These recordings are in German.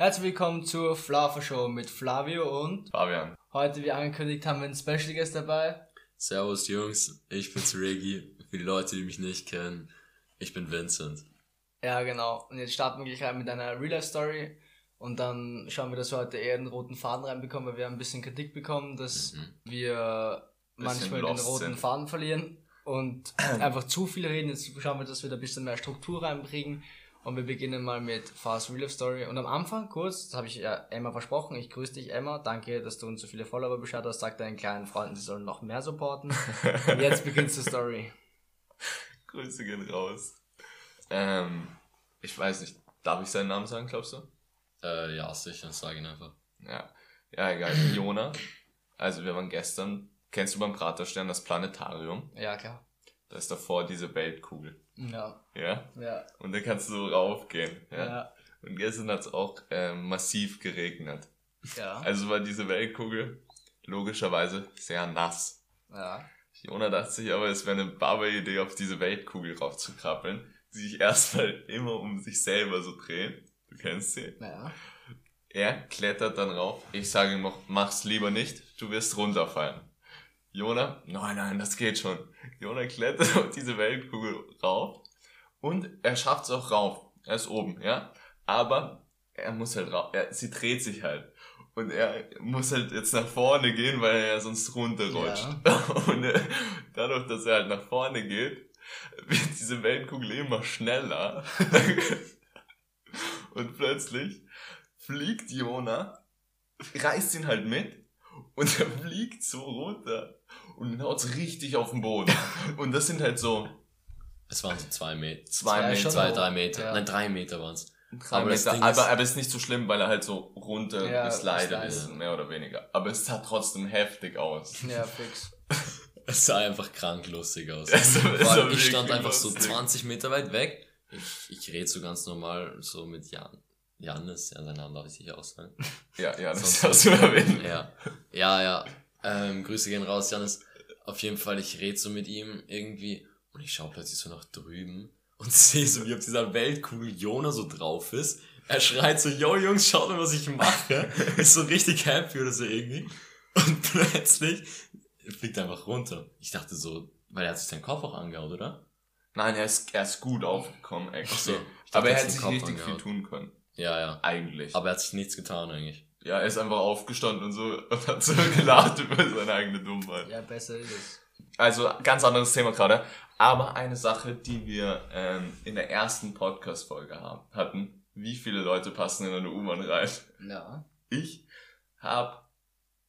Herzlich willkommen zur Flava Show mit Flavio und Fabian. heute, wie angekündigt, haben wir einen Special Guest dabei. Servus Jungs, ich bin's Reggie. Für die Leute, die mich nicht kennen, ich bin Vincent. Ja, genau. Und jetzt starten wir gleich rein mit einer Real-Life-Story. Und dann schauen wir, dass wir heute eher den roten Faden reinbekommen, weil wir haben ein bisschen Kritik bekommen, dass wir manchmal den roten sind. Faden verlieren und einfach zu viel reden. Jetzt schauen wir, dass wir da ein bisschen mehr Struktur reinbringen. Und wir beginnen mal mit Fast Real Life Story. Und am Anfang kurz, das habe ich ja Emma versprochen, ich grüße dich Emma, danke, dass du uns so viele Follower beschert hast, sag deinen kleinen Freunden, sie sollen noch mehr supporten. Und jetzt beginnt die Story. Grüße gehen raus. Ähm, ich weiß nicht, darf ich seinen Namen sagen, glaubst du? Äh, ja, sicher, sag ihn einfach. Ja. Ja, egal. Jona. Also wir waren gestern, kennst du beim Praterstern das Planetarium? Ja, klar. Da ist davor diese Weltkugel. Ja, Ja? ja, Und da kannst du so raufgehen. Ja. ja, Und gestern hat es auch ähm, massiv geregnet. ja. Also war diese Weltkugel logischerweise sehr nass. ja. Jona dachte sich aber, es wäre eine Barber-Idee, auf diese Weltkugel raufzukrabbeln, die sich erstmal immer um sich selber so dreht. Du kennst sie. Ja. Er klettert dann rauf. Ich sage ihm noch, mach's lieber nicht, du wirst runterfallen. Jona, nein, nein, das geht schon. Jona klettert auf diese Weltkugel rauf und er schafft's auch rauf. Er ist oben, ja. Aber er muss halt rauf. Er, sie dreht sich halt. Und er muss halt jetzt nach vorne gehen, weil er ja sonst runterrutscht. Und äh, dadurch, dass er halt nach vorne geht, wird diese Weltkugel immer schneller. und plötzlich fliegt Jona, reißt ihn halt mit und er fliegt so runter und haut richtig auf den Boden. Und das sind halt so Es waren so zwei Meter. zwei Ja, Meter. Zwei, drei Meter. Ja. Nein, drei Meter waren's. Drei Aber Meter. Aber, ist- aber es ist nicht so schlimm, weil er halt so runter Ja, geslidet geslidet. ist, mehr oder weniger. Aber es sah trotzdem heftig aus. Ja, fix. Es sah einfach krank lustig aus. Es es allem, ich stand einfach so lustig. 20 Meter weit weg. Ich, ich rede so ganz normal so mit Jan. Janis, ja, seinen Namen darf ich sicher auch sagen. Ja, ja, das Sonst- hast du erwähnt. Ja, ja, ja. Ähm, Grüße gehen raus, Janis. Auf jeden Fall, ich rede so mit ihm irgendwie und ich schaue plötzlich so nach drüben und sehe so, wie auf dieser Weltkugel Jona so drauf ist. Er schreit so, yo Jungs, schaut mal, was ich mache. Ist so richtig happy oder so irgendwie. Und plötzlich fliegt er einfach runter. Ich dachte so, weil er hat sich seinen Kopf auch angehaut, oder? Nein, er ist, er ist gut aufgekommen, actually. Ach so. Dachte, Aber er hat hätte sich richtig viel angehaut. tun können. Ja, ja. Eigentlich. Aber er hat sich nichts getan eigentlich. Ja, er ist einfach aufgestanden und so und hat so gelacht über seine eigene Dummheit. Ja, besser ist es. Also ganz anderes Thema gerade. Aber eine Sache, die wir ähm, in der ersten Podcast-Folge haben, hatten. Wie viele Leute passen in eine U-Bahn rein? Ja. Ich habe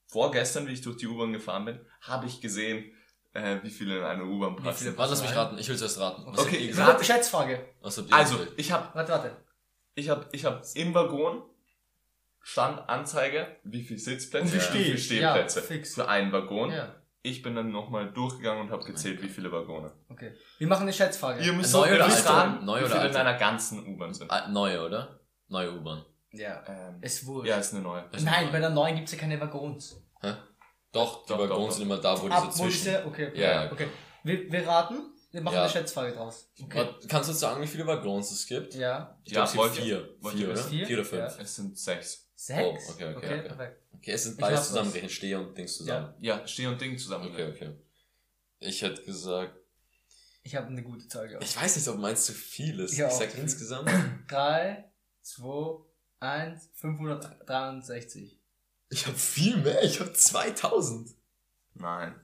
vorgestern, wie ich durch die U-Bahn gefahren bin, habe ich gesehen, äh, wie viele in eine U-Bahn Wie passen. viele Warte, lass mich raten. Ich will zuerst raten. Was Okay, ich gesagt? rate- Schätzfrage. Was habt ihr Also, gesagt? ich habe Warte, warte. ich hab, ich hab im Waggon stand Anzeige, wie viele Sitzplätze, Und wie wie viele? Stehplätze Ja, fix. für einen Waggon. Ja. Ich bin dann nochmal durchgegangen und habe gezählt, wie viele Waggone. Okay. Wir machen eine Schätzfrage. Ihr müsst, Neu ihr oder raten, Neu wie oder viele in einer ganzen U-Bahn sind. Ah, neue, oder? Neue U-Bahn. Ja. Ähm, Es wurscht. ja, ist eine neue. Ist Nein, neu. bei der neuen gibt's ja keine Waggons. Hä? Doch, die Doch, Waggons doch, doch. sind immer da, wo Ab, diese wo zwischen... diese, okay, okay. Ja, okay. Wir, wir raten, wir machen Ja. eine Schätzfrage draus. Okay. Kannst du uns sagen, wie viele Waggons es gibt? Ja. Ich Ja, es wollt gibt vier. Vier, ihr oder? Vier? Vier oder fünf. Ja. Es sind sechs. Sechs? Oh, okay, okay, okay. perfekt. Okay, es sind beides hab zusammenrechnen, Steher und Dings zusammen. Ja, Steh und Ding zusammen. Okay, okay. Ich hätte gesagt... Ich habe eine gute Zahl gehabt. Ich weiß nicht, ob meins zu viel ist. Ich Ich sag insgesamt... 3, 2, 1, 563. Ich habe viel mehr. Ich habe 2000. Nein.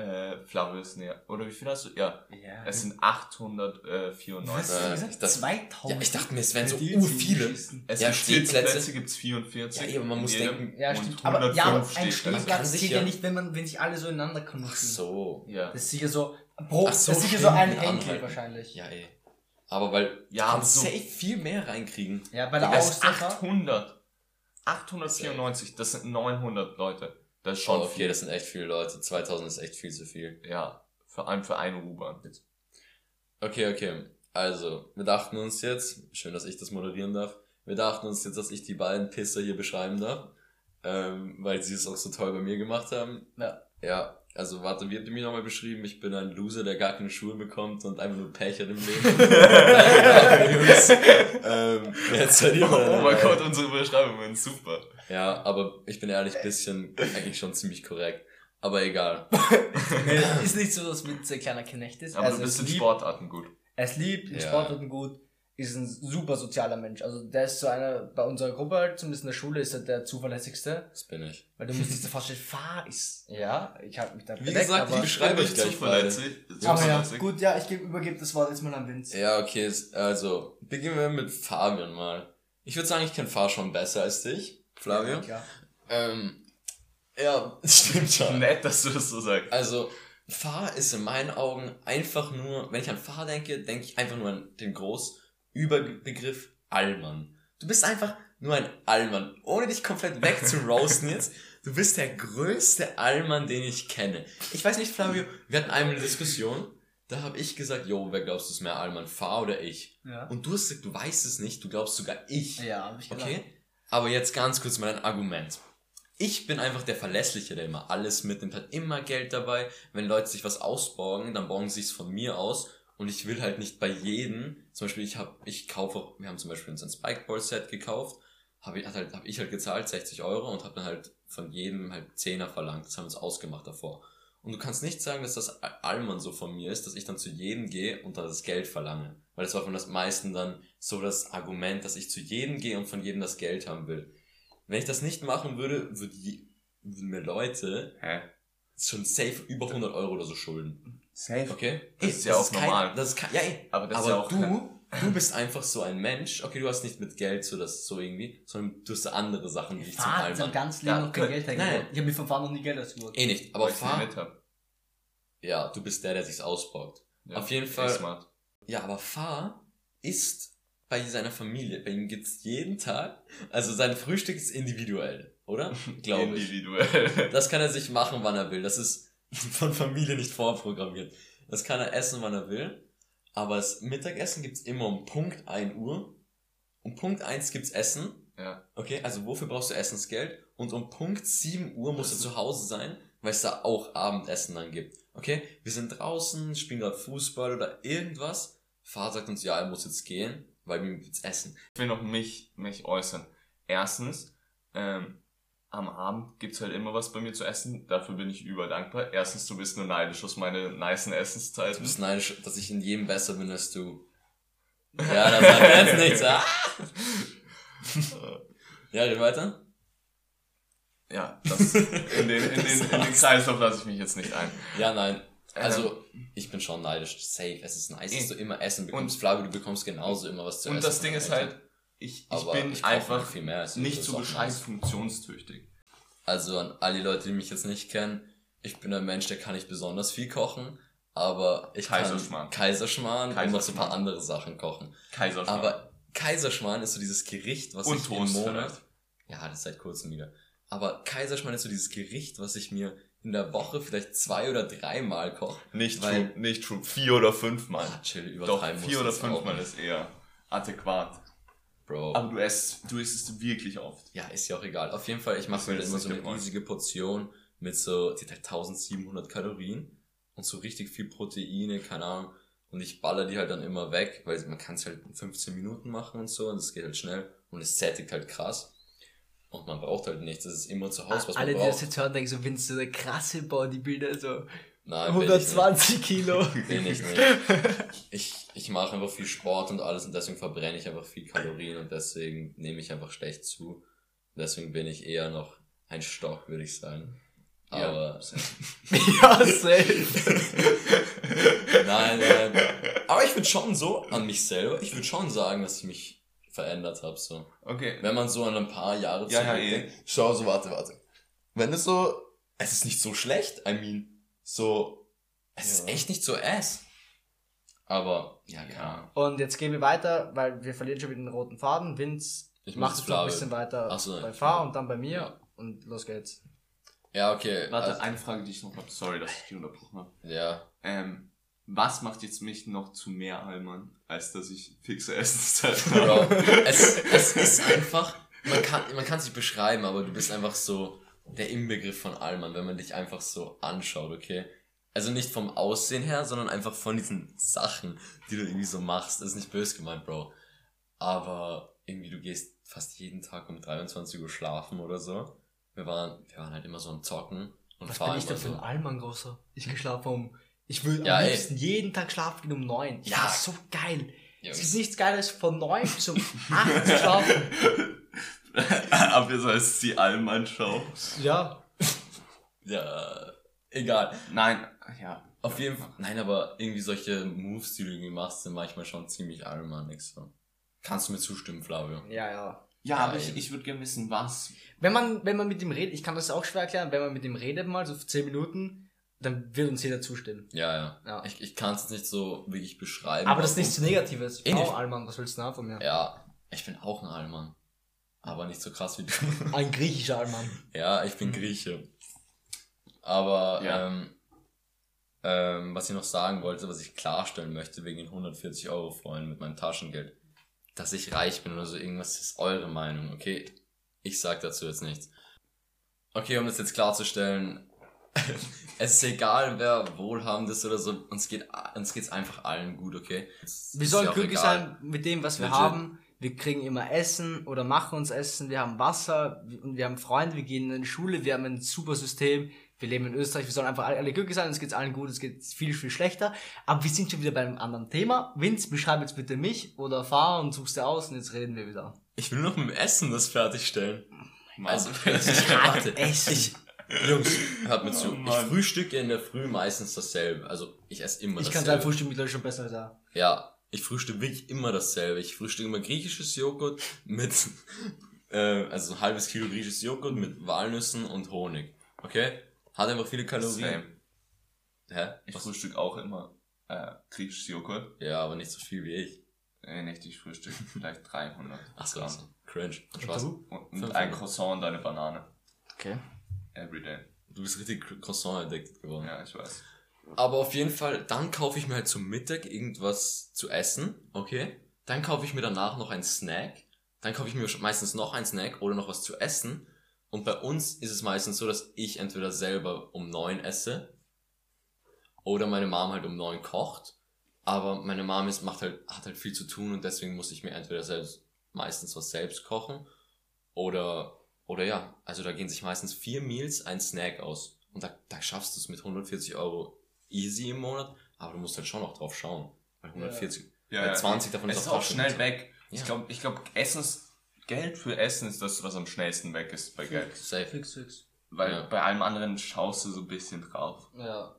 Äh, Flavio ist näher. Oder wie viel hast du? Ja, Ja. es sind Was 894. hast du Äh, gesagt? ich dachte- 2000? Ja, ich dachte mir, es wären so ziehen viele. Es Ja, gibt Stehplätze. Stehplätze gibt's 44. Ja, aber man muss denken- Ja, stimmt. Aber, ja, aber ein 105 Stehplatz Man kann sich zählt ja nicht, wenn, man, wenn sich alle so ineinander knutschen. Ach so. Ja. Das ist sicher so, pro, Ach so, das ist sicher so ein Anhalten. wahrscheinlich. Ja, ey. Aber weil... Ja, du kannst so- safe viel mehr reinkriegen. Ja, bei der Ausdauer. 800. 894, das sind 900 Leute. Das ist schon Oh, okay, viel. das sind echt viele Leute. 2000 ist echt viel zu viel. Ja, vor allem für eine U-Bahn. Okay, okay. Also, wir dachten uns jetzt, schön, dass ich das moderieren darf, wir dachten uns jetzt, dass ich die beiden Pisser hier beschreiben darf, ähm, weil sie es auch so toll bei mir gemacht haben. Ja. Ja, also warte, wie habt ihr mich nochmal beschrieben? Ich bin ein Loser, der gar keine Schuhe bekommt und einfach nur Pech hat im Leben. Ähm, jetzt seid ihr Oh, mal mein. Gott, unsere Beschreibungen, super. Ja, aber ich bin ehrlich, bisschen eigentlich schon ziemlich korrekt. Aber egal. Ist nicht so, dass Witz ein kleiner Knecht ist. Aber Also du bist es in liebt- Sportarten gut. Er ist lieb, in Ja. Sportarten gut, ist ein super sozialer Mensch. Also der ist so einer, bei unserer Gruppe halt, zumindest in der Schule, ist er der zuverlässigste. Das bin ich. Weil du musst dir vorstellen, Fahr ist, ja, ich habe mich da Wie gesagt, ich beschreibe euch gleich beide. aber ja, gut, ja, ich gebe, übergebe das Wort jetzt mal an Vince. Ja, okay, also beginnen wir mit Fabian mal. Ich würde sagen, ich kenne Fahr schon besser als dich, Flavio. Klar. Ähm, ja, stimmt schon. Nett, dass du das so sagst. Also, Fahr ist in meinen Augen einfach nur, wenn ich an Fahr denke, denke ich einfach nur an den Großüberbegriff Allmann. Du bist einfach nur ein Allmann, ohne dich komplett wegzuroasten jetzt. Du bist der größte Allmann, den ich kenne. Ich weiß nicht, Flavio, wir hatten einmal eine Diskussion, da habe ich gesagt, jo, wer glaubst du ist mehr Allmann, Fahr oder ich? Ja. Und du hast gesagt, du weißt es nicht, du glaubst sogar ich. Ja, hab ich gesagt. Okay? Aber jetzt ganz kurz mal ein Argument. Ich bin einfach der Verlässliche, der immer alles mitnimmt, hat immer Geld dabei. Wenn Leute sich was ausborgen, dann borgen sie es von mir aus. Und ich will halt nicht bei jedem, zum Beispiel ich habe, ich kaufe, wir haben zum Beispiel uns ein Spikeball-Set gekauft, habe ich, halt, hab ich halt gezahlt, 60 Euro und habe dann halt von jedem halt 10er verlangt. Das haben wir uns ausgemacht davor. Und du kannst nicht sagen, dass das Allmann so von mir ist, dass ich dann zu jedem gehe und da das Geld verlange. Weil das war von das meisten dann so das Argument, dass ich zu jedem gehe und von jedem das Geld haben will. Wenn ich das nicht machen würde, würde die, würden mir Leute Hä? schon safe über 100 Euro oder so schulden. Safe. Okay? Das ist ja auch kein, normal. Das ist kein, ja, ey. Aber das aber ist ja auch du, du bist einfach so ein Mensch. Okay, du hast nicht mit Geld so das so irgendwie, sondern du hast andere Sachen, die dich zum sein Allmann. ganz Leben Ja, noch kein nein. Geld hergegeben. Ich habe mir von Fahr noch nie Geld ausgeholt. Eh nicht, aber fahr, ja, du bist der, der sich's ausborgt. Ja, Auf jeden Fall- Smart. Ja, aber Fahr ist bei seiner Familie. Bei ihm gibt's jeden Tag. Also sein Frühstück ist individuell, oder? Glaube ich. Individuell. Das kann er sich machen, wann er will. Das ist von Familie nicht vorprogrammiert. Das kann er essen, wann er will. Aber das Mittagessen gibt's immer um Punkt 1 Uhr. Um Punkt 1 gibt's Essen. Ja. Okay, also wofür brauchst du Essensgeld? Und um Punkt 7 Uhr musst du zu Hause sein, weil es da auch Abendessen dann gibt. Okay, wir sind draußen, spielen gerade Fußball oder irgendwas. Vater sagt uns, ja, er muss jetzt gehen, weil wir jetzt essen. Ich will noch mich, mich äußern. Erstens, ähm, am Abend gibt's halt immer was bei mir zu essen. Dafür bin ich überdankbar. Erstens, du bist nur neidisch aus meinen nicen Du Essenszeiten. bist neidisch, dass ich in jedem besser bin als du. Ja, das sagt jetzt nichts. Ah! Ja, red weiter. Ja, das, in den, in den, in den Kreislauf lasse ich mich jetzt nicht ein. Ja, nein. Also, ich bin schon neidisch. Safe. Es ist nice, dass du immer Essen bekommst. Flavio, du bekommst genauso immer was zu essen. Und das Ding ist halt, ich, ich Aber bin ich einfach viel mehr als du, nicht so nice. funktionstüchtig. Also an all die Leute, die mich jetzt nicht kennen, ich bin ein Mensch, der kann nicht besonders viel kochen, aber ich Kaiserschmarrn. kann Kaiserschmarrn und noch so ein paar Kaiserschmarrn. andere Sachen kochen. Kaiserschmarrn. Aber Kaiserschmarrn ist so dieses Gericht, was Und ich Toast im Monat... vielleicht. Ja, das ist seit kurzem wieder. Aber Kaiserschmarrn ist so dieses Gericht, was ich mir in der Woche vielleicht zwei oder dreimal koche. Nicht Weil- true, nicht true. Vier oder fünfmal. Ah, chill, Doch, übertreiben vier musst oder fünfmal ist eher adäquat. Bro. Aber du isst, du isst es wirklich oft. Ja, ist ja auch egal. Auf jeden Fall, ich mache mir immer so eine riesige Portion mit so, die hat halt 1700 Kalorien und so richtig viel Proteine, keine Ahnung. Und ich baller die halt dann immer weg, weil man kann es halt in 15 Minuten machen und so und es geht halt schnell und es sättigt halt krass. Und man braucht halt nichts, das ist immer zu Hause, was Alle, man die das braucht. jetzt hören, denken so, Vince, so der krasse Bodybuilder, so Nein, bin ich nicht. 120 Kilo. Bin ich nicht. Ich, ich mache einfach viel Sport und alles und deswegen verbrenne ich einfach viel Kalorien und deswegen nehme ich einfach schlecht zu. Deswegen bin ich eher noch ein Stock, würde ich sagen. Aber ja, safe. nein, nein. Aber ich würde schon so an mich selber, ich würde schon sagen, dass ich mich verändert habe. So. Okay. Wenn man so an ein paar Jahre Ja, ja, eh. Schau, so, warte, warte. Wenn es so, es ist nicht so schlecht, I mean, so, es ist Ja. echt nicht so ass. Aber, ja, klar. Ja. Und jetzt gehen wir weiter, weil wir verlieren schon wieder den roten Faden. Vince Ich macht es noch ein bisschen weiter so, bei. Fahr und dann bei mir. Ja. Und los geht's. Ja, okay. Warte, also, eine Frage, die ich noch habe. Sorry, dass ich dich unterbrochen habe. ja. Ähm, was macht jetzt mich noch zu mehr Allmann, als dass ich fixe Essenszeiten Bro, habe? es, es ist einfach, man kann, man kann es nicht beschreiben, aber du bist einfach so der Inbegriff von Allmann, wenn man dich einfach so anschaut, okay? Also nicht vom Aussehen her, sondern einfach von diesen Sachen, die du irgendwie so machst. Das ist nicht böse gemeint, Bro. aber irgendwie du gehst fast jeden Tag um 23 Uhr schlafen oder so. Wir waren, wir waren halt immer so am Zocken und Was fahren bin ich denn für ein so. Allmann, großer? Ich geschlafen um. Ich will Ja, am ey. liebsten jeden Tag schlafen gehen um neun. Ja. Das ist so geil. Ja, es gibt nichts Geiles von neun bis um acht zu schlafen. Aber so heißt die Allmann-Show. Ja. Ja, egal. Nein, ja. Auf jeden Fall. Nein, aber irgendwie solche Moves, die du irgendwie machst, sind manchmal schon ziemlich allmannig so. Kannst du mir zustimmen, Flavio? Ja, ja. Ja, Ja, aber ich, ich würde gerne wissen, was. Wenn man, wenn man mit ihm redet, ich kann das auch schwer erklären, wenn man mit ihm redet mal, so für zehn Minuten, dann wird uns jeder zustimmen. Ja, ja. Ja. Ich, ich kann es nicht so wirklich beschreiben. Aber das ist nichts Negatives. Eh nicht. Oh, Allmann, was willst du denn von mir? Ja, ich bin auch ein Allmann. Aber nicht so krass wie du. Ein griechischer Allmann. ja, ich bin Grieche. Aber Ja. ähm, ähm, was ich noch sagen wollte, was ich klarstellen möchte wegen den 140 Euro Freunden mit meinem Taschengeld, dass ich reich bin oder so irgendwas ist eure Meinung, okay? Ich sag dazu jetzt nichts. Okay, um das jetzt klarzustellen, es ist egal, wer wohlhabend ist oder so, uns geht uns geht's einfach allen gut, okay? Es Wir sollen ja glücklich egal. sein mit dem, was wir Legit. haben. Wir kriegen immer Essen oder machen uns Essen. Wir haben Wasser und wir haben Freunde. Wir gehen in die Schule. Wir haben ein super System. Wir leben in Österreich. Wir sollen einfach alle, alle glücklich sein. Uns geht's allen gut. Es geht viel, viel schlechter. Aber wir sind schon wieder bei einem anderen Thema. Vince, beschreib jetzt bitte mich oder fahr und suchst dir aus und jetzt reden wir wieder. Ich will noch mit dem Essen das fertigstellen. Also, Also, ich warte. Essen. Ich, Jungs, hört mir Oh zu. Ich frühstücke in der Früh meistens dasselbe. Also, ich esse immer Ich kann dasselbe. dein Frühstück mittlerweile schon besser als er. Ja, ich frühstücke wirklich immer dasselbe. Ich frühstücke immer griechisches Joghurt mit, äh, also ein halbes Kilo griechisches Joghurt mit Walnüssen und Honig. Okay? Hat einfach viele Kalorien. Same. Hä? Ich Was? frühstück auch immer äh, griechisches Joghurt. Ja, aber nicht so viel wie ich. Äh, nicht, ich frühstück vielleicht 300 Ach so, Gramm. so. cringe. Und, und Fünf ein. Croissant und eine Banane. Okay. Everyday. Du bist richtig Croissant-addicted geworden. Ja, ich weiß. Aber auf jeden Fall, dann kaufe ich mir halt zum Mittag irgendwas zu essen, okay? Dann kaufe ich mir danach noch einen Snack. Dann kaufe ich mir meistens noch einen Snack oder noch was zu essen. Und bei uns ist es meistens so, dass ich entweder selber um neun esse oder meine Mom halt um neun kocht. Aber meine Mom ist, macht halt, hat halt viel zu tun und deswegen muss ich mir entweder selbst meistens was selbst kochen oder, oder ja, also da gehen sich meistens vier Meals ein Snack aus. Und da, da schaffst du es mit 140 Euro easy im Monat, aber du musst halt schon noch drauf schauen. Weil 140, weil 20 davon es ist ist auch auch schnell weg. Ja. Ich glaube, ich glaub, Essens, Geld für Essen ist das, was am schnellsten weg ist bei Geld. Safe. Fix, fix. Weil Ja. bei allem anderen schaust du so ein bisschen drauf. Ja.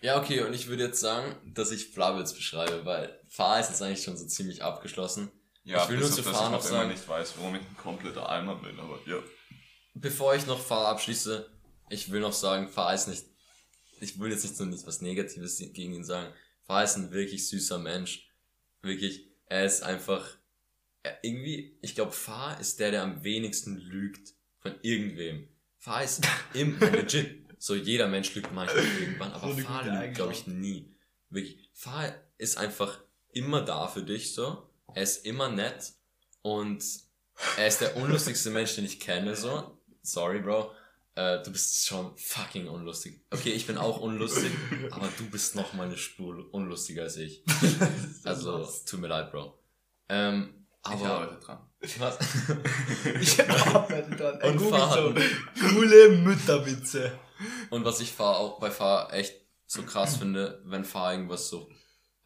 Ja, okay, und ich würde jetzt sagen, dass ich Flavitz beschreibe, weil Fahr ist jetzt eigentlich schon so ziemlich abgeschlossen. Ja, Ich will nur auf zu das Fahr ich noch sagen- nicht weiß, warum ich ein kompletter Eimer bin, aber ja. Bevor ich noch Fahr abschließe, ich will noch sagen, Fahr ist nicht, ich will jetzt nicht so nichts was Negatives gegen ihn sagen. Fahr ist ein wirklich süßer Mensch. Wirklich, er ist einfach, er, irgendwie, ich glaube, Fahr ist der, der am wenigsten lügt von irgendwem. Fahr ist im, legit, so jeder Mensch lügt manchmal irgendwann, aber So Fahr lügt, glaube ich, nie. Wirklich, Fahr ist einfach immer da für dich, so. Er ist immer nett und er ist der unlustigste Mensch, den ich kenne, so. Sorry, Bro. Äh, du bist schon fucking unlustig. Okay, ich bin auch unlustig, aber du bist noch mal eine Spur unlustiger als ich. Also, tut mir leid, Bro. Ähm, Ich aber, arbeite dran. was? Ich arbeite dran. Und Google Fahrrad. so coole Mütterwitze. Und was ich Fahr auch bei Fahr echt so krass finde, wenn Fahr irgendwas so,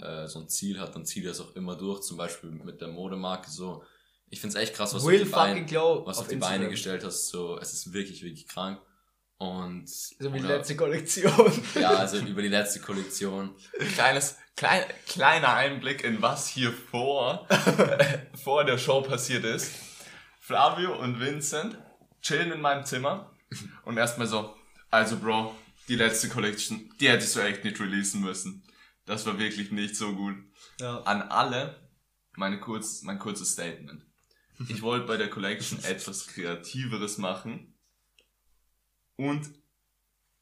äh, so ein Ziel hat, dann zieht er es auch immer durch, zum Beispiel mit der Modemarke so. Ich find's echt krass, was du auf Will die Beine, was auf die Beine gestellt hast, so, es ist wirklich, wirklich krank. Und, So wie die letzte Kollektion. ja, also über die letzte Kollektion. Kleines, klein, kleiner Einblick in was hier vor, vor der Show passiert ist. Flavio und Vincent chillen in meinem Zimmer und erstmal so, also Bro, die letzte Collection, die hättest du echt nicht releasen müssen. Das war wirklich nicht so gut. Ja. An alle meine kurz, mein kurzes Statement. Ich wollte bei der Collection etwas Kreativeres machen und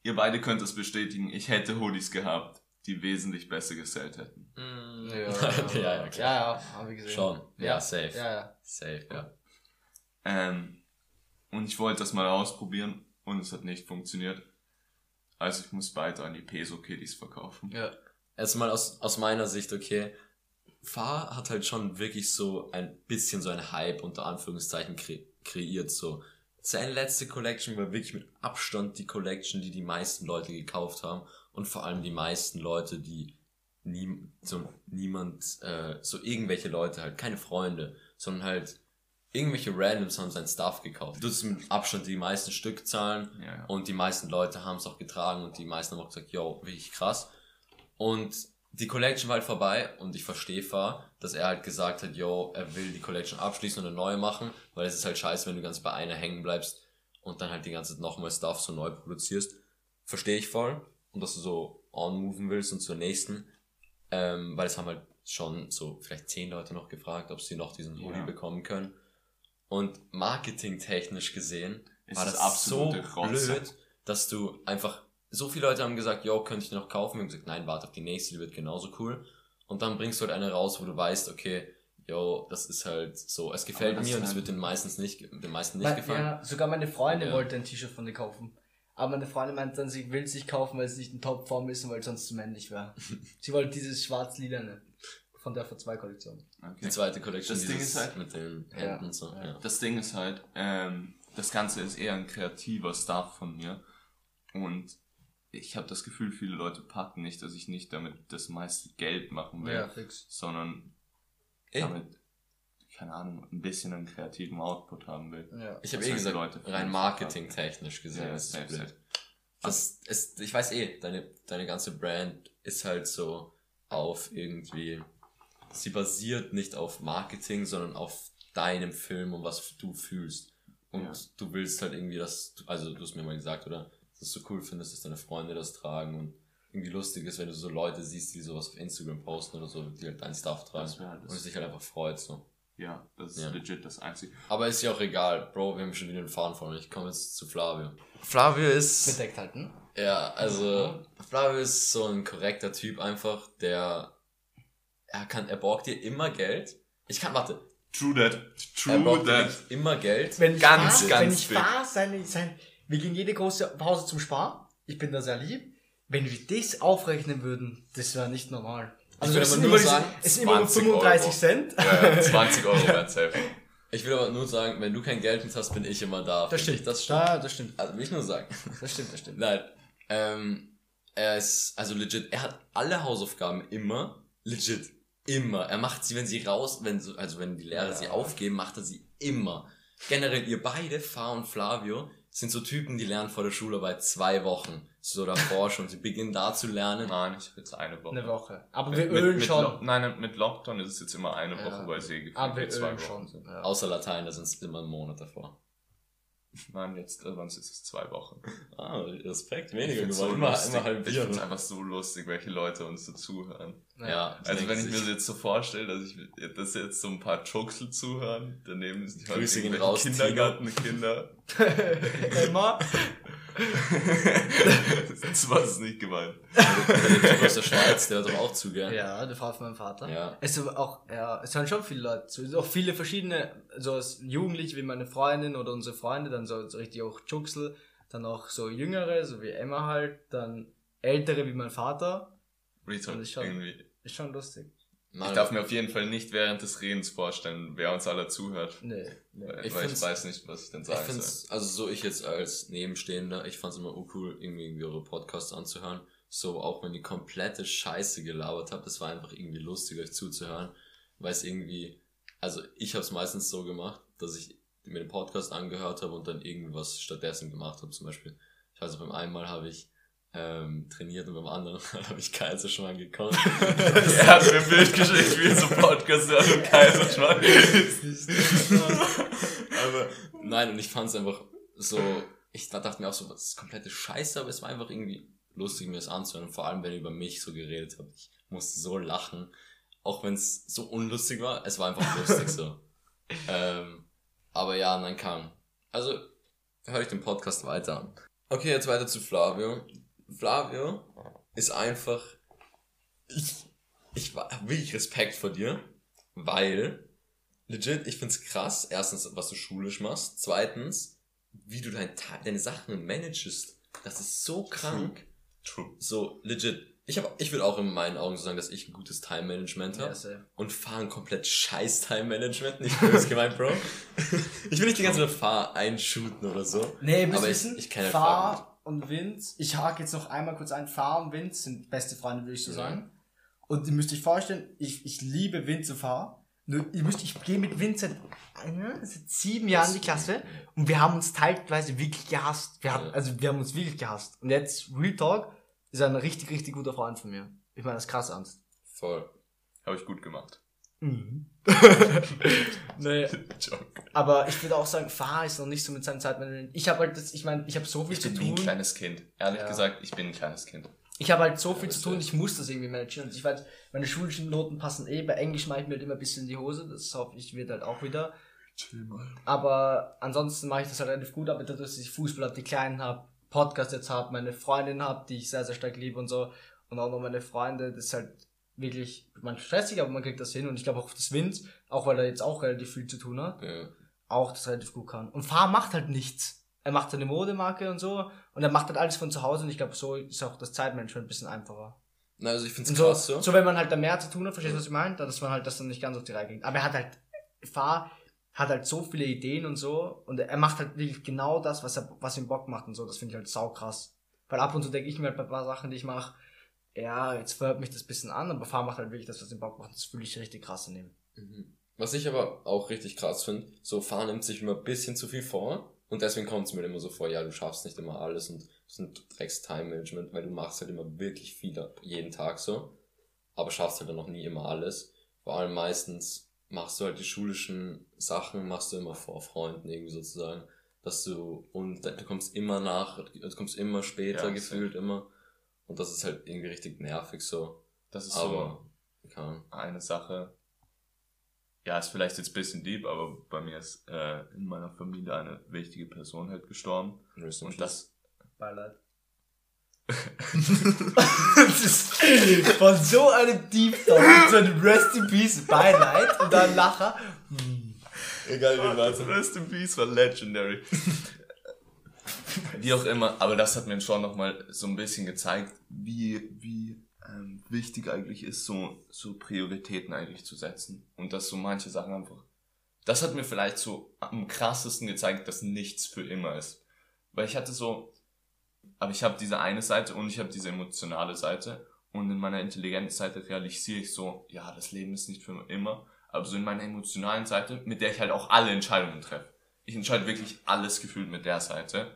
ihr beide könnt es bestätigen, ich hätte Hoodies gehabt, die wesentlich besser gesellt hätten. Ja, ja, ja, klar. Ja, ja, haben wir gesehen. Schon. Ja, safe. Ja, ja. Safe, ja. Ähm, und ich wollte das mal ausprobieren und es hat nicht funktioniert. Also ich muss weiter an die Peso Kitties verkaufen. Ja. Erstmal aus, aus meiner Sicht, okay, Fahr hat halt schon wirklich so ein bisschen so ein Hype unter Anführungszeichen kre kreiert. So seine letzte Collection war wirklich mit Abstand die Collection, die die meisten Leute gekauft haben und vor allem die meisten Leute, die nie, so niemand, äh, so irgendwelche Leute halt, keine Freunde, sondern halt irgendwelche Randoms haben sein Stuff gekauft. Das ist mit Abstand die meisten Stückzahlen Ja, ja. und die meisten Leute haben es auch getragen und die meisten haben auch gesagt, yo, wirklich krass. Und die Collection war halt vorbei und ich verstehe Fahr, dass er halt gesagt hat, yo, er will die Collection abschließen und eine neue machen, weil es ist halt scheiße, wenn du ganz bei einer hängen bleibst und dann halt die ganze Zeit nochmal Stuff so neu produzierst. Verstehe ich voll. Und dass du so on-moven willst und zur nächsten. Ähm, weil es haben halt schon so vielleicht zehn Leute noch gefragt, ob sie noch diesen Hoodie Ja. bekommen können. Und marketingtechnisch gesehen Es war das so absolute Rotze. blöd, dass du einfach, so viele Leute haben gesagt, yo, könnte ich die noch kaufen? Wir haben gesagt, nein, warte auf die nächste, die wird genauso cool. Und dann bringst du halt eine raus, wo du weißt, okay, yo, das ist halt so, es gefällt mir und es wird den meistens nicht, den meisten nicht gefallen. ja, sogar meine Freundin Ja. wollte ein T-Shirt von dir kaufen. Aber meine Freundin meint dann, sie will es nicht kaufen, weil es nicht in Topform ist und weil es sonst zu männlich wäre. sie wollte dieses schwarz-lilane von der V2-Kollektion. Okay. Die zweite Collection, Das Ding ist halt- mit den Ja. Händen und so, Ja. ja. Das Ding ist halt, ähm, das Ganze ist eher ein kreativer Stuff von mir. Und ich habe das Gefühl, viele Leute packen nicht, dass ich nicht damit das meiste Geld machen will, fix. sondern Ey, damit, keine Ahnung, ein bisschen einen kreativen Output haben will. Ja. ich habe das eh gesagt, Leute rein marketingtechnisch gesehen, Ja, ist safe, blöd. Das ist, ich weiß eh, deine, deine ganze Brand ist halt so auf irgendwie, sie basiert nicht auf Marketing, sondern auf deinem Film und was du fühlst. Und Ja. du willst halt irgendwie das, also du hast mir mal gesagt, oder? Dass du cool findest, dass deine Freunde das tragen und irgendwie lustig ist, wenn du so Leute siehst, die sowas auf Instagram posten oder so, die halt dein Stuff tragen. Halt und es sich halt einfach freut, so. Ja, das ist Ja. legit das Einzige. Aber ist ja auch egal, Bro, wir haben schon wieder einen Faden von Ich komme jetzt zu Flavio. Flavio ist. Bedeckt halten. Ja, also Flavio ist so ein korrekter Typ einfach, der er kann, er borgt dir immer Geld. Ich kann, warte, True that. er True borgt dir that. immer Geld. Wenn ich Ganz, ganz wenn ich fahr, seine, sein, wir gehen jede große Pause zum Sparen. Ich bin da sehr lieb. Wenn wir das aufrechnen würden, das wäre nicht normal. Also will es aber nur sagen, es sind immer nur 20 35 Euro. Cent. Ja, ja, 20 Euro wären safe. Ich will aber nur sagen, wenn du kein Geld mit hast, bin ich immer da. Das stimmt, Das stimmt. Da, das stimmt. Also will ich nur sagen. Das stimmt, das stimmt. Nein. Ähm, er ist, also legit, er hat alle Hausaufgaben immer, legit, immer. Er macht sie, wenn sie raus, wenn so, also wenn die Lehrer Ja. sie aufgeben, macht er sie immer. Generell, ihr beide, Fa und Flavio, sind so Typen, die lernen vor der Schularbeit zwei Wochen. So davor schon. Sie beginnen da zu lernen. Nein, ich habe jetzt eine Woche. Eine Woche. Aber wir Mit, ölen mit schon. Lo- nein, mit Lockdown ist es jetzt immer eine Ja. Woche, weil sie gefühlt Aber wir ölen Wochen schon. sind. Ja. Außer Latein, da sind es immer einen Monat davor. Nein, jetzt, äh, sonst ist es zwei Wochen. Ah, Respekt, weniger. wollen so immer, lustig. immer Ich find's halbieren. einfach so lustig, welche Leute uns so zuhören. Ja, Also wenn ich sich. mir das jetzt so vorstelle, dass ich dass jetzt so ein paar Chuxel zuhören, daneben sind halt irgendwelche raus, Kindergartenkinder. Emma, das war es nicht gemeint. Der Typ aus der Schweiz, der hört doch auch zu, gell? Ja, der Vater von meinem Vater. Ja. Es aber auch, ja, es hören schon viele Leute zu. Es sind auch viele verschiedene, so als Jugendliche wie meine Freundin oder unsere Freunde, dann so, so richtig auch Juxel, dann auch so jüngere, so wie Emma halt, dann ältere wie mein Vater. Retard, Das ist schon- irgendwie. Ist schon lustig. Nein, Ich darf mir auf jeden Fall nicht während des Redens vorstellen, wer uns alle zuhört. Nee, nee. Weil Ich ich, find's- weiß nicht, was ich denn Ich sagen soll. find's, also so ich jetzt als Nebenstehender, ich fand's immer cool, irgendwie, irgendwie eure Podcasts anzuhören. So, auch wenn ihr komplette Scheiße gelabert habt, es war einfach irgendwie lustig, euch zuzuhören. Weil es irgendwie, also ich hab's meistens so gemacht, dass ich mir den Podcast angehört habe und dann irgendwas stattdessen gemacht habe. Zum Beispiel, ich weiß noch, beim einen Mal habe ich ähm, trainiert und beim anderen Mal habe ich Kaiserschmarrn gekonnt. er hat mir ein Bild geschickt, wie er so Podcast hört und Kaiserschmarrn. aber nein, und ich fand es einfach so, ich dachte mir auch so, das ist komplette Scheiße, aber es war einfach irgendwie lustig, mir das anzuhören. Vor allem, wenn ihr über mich so geredet habt. Ich musste so lachen. Auch wenn es so unlustig war, es war einfach lustig so. Ähm, aber ja, nein, kam. Also, höre ich den Podcast weiter an. Okay, jetzt weiter zu Flavio. Flavio ist einfach, ich, ich war hab wirklich Respekt vor dir, weil legit, ich find's krass, erstens, was du schulisch machst, zweitens, wie du dein, deine Sachen managest. Das ist so krank. True. So, legit. Ich, hab, ich würde auch in meinen Augen so sagen, dass ich ein gutes Time-Management habe. Ja, und fahren komplett scheiß Time-Management. Nicht böse gemeint, Bro. Ich will nicht die ganze Zeit fahr einschooten oder so. Nee, aber ich, ich kann halt fahren. Fahr und Vince, ich hake jetzt noch einmal kurz ein, Fahr und Vince sind beste Freunde, würde ich so sagen. Und ihr müsst euch vorstellen, ich, ich liebe Vince zu fahren. Nur, ihr müsst, ich gehe mit Vince seit, äh, seit sieben Jahren in die Klasse und wir haben uns teilweise wirklich gehasst. Wir haben, also wir haben uns wirklich gehasst. Und jetzt, Real Talk, ist ein richtig, richtig guter Freund von mir. Ich meine das ist krass ernst. Voll. Habe ich gut gemacht. nee, Joke. aber ich würde auch sagen, Fahr ist noch nicht so mit seinem Zeitmanagement. Ich habe halt das, ich meine, ich habe so viel Ich zu bin wie ein tun. kleines Kind. Ehrlich Ja. gesagt, ich bin ein kleines Kind. Ich habe halt so viel Ja, zu tun, ich muss das irgendwie managen. Und ich weiß, meine schulischen Noten passen eh. Bei Englisch mache ich mir halt immer ein bisschen in die Hose. Das hoffe ich wird halt auch wieder. Aber ansonsten mache ich das halt relativ gut. Aber dadurch, dass ich Fußball habe, die Kleinen habe, Podcast jetzt habe, meine Freundin habe, die ich sehr, sehr stark liebe und so. Und auch noch meine Freunde, das ist halt wirklich manchmal stressig, aber man kriegt das hin. Und ich glaube auch das Wind, auch weil er jetzt auch relativ viel zu tun hat, Ja. auch das relativ gut kann. Und Fahr macht halt nichts. Er macht seine Modemarke und so. Und er macht halt alles von zu Hause. Und ich glaube, so ist auch das Zeitmanagement ein bisschen einfacher. Na, also ich find's Und so, krass so. so. wenn man halt da mehr zu tun hat, verstehst du, was ich meine? Dass man halt das dann nicht ganz auf die Reihe kriegt. Aber er hat halt, Fahr hat halt so viele Ideen und so. Und er macht halt wirklich genau das, was er, was ihm Bock macht und so. Das finde ich halt saukrass. Weil ab und zu denke ich mir halt bei ein paar Sachen, die ich mache, ja, jetzt fördert mich das ein bisschen an, aber Fahr macht halt wirklich das, was ihm Bock macht. Das fühle ich richtig krass in ihm. Mhm. Was ich aber auch richtig krass finde, so Fahren nimmt sich immer ein bisschen zu viel vor und deswegen kommt es mir immer so vor, ja, du schaffst nicht immer alles und das ist ein Drecks Time Management, weil du machst halt immer wirklich viel ab- jeden Tag so, aber schaffst halt dann noch nie immer alles. Vor allem meistens machst du halt die schulischen Sachen, machst du immer vor Freunden irgendwie sozusagen, dass du und du kommst immer nach, du kommst immer später Ja, gefühlt immer und das ist halt irgendwie richtig nervig so, Das ist aber so eine Sache. Ja, ist vielleicht jetzt ein bisschen deep, aber bei mir ist äh, in meiner Familie eine wichtige Person halt gestorben. Rest Und das, Beileid. das ist von so einem Deep Talk, so einem Rest in Peace Beileid und dann Lacher. Egal wie Also Rest in Peace war legendary. Wie auch immer, aber das hat mir schon nochmal so ein bisschen gezeigt, wie, wie ähm, wichtig eigentlich ist, so, so Prioritäten eigentlich zu setzen. Und dass so manche Sachen einfach. Das hat mir vielleicht so am krassesten gezeigt, dass nichts für immer ist. Weil ich hatte so, aber ich habe diese eine Seite und ich habe diese emotionale Seite. Und in meiner intelligenten Seite realisiere ich so, ja, das Leben ist nicht für immer. Aber so in meiner emotionalen Seite, mit der ich halt auch alle Entscheidungen treffe. Ich entscheide wirklich alles gefühlt mit der Seite.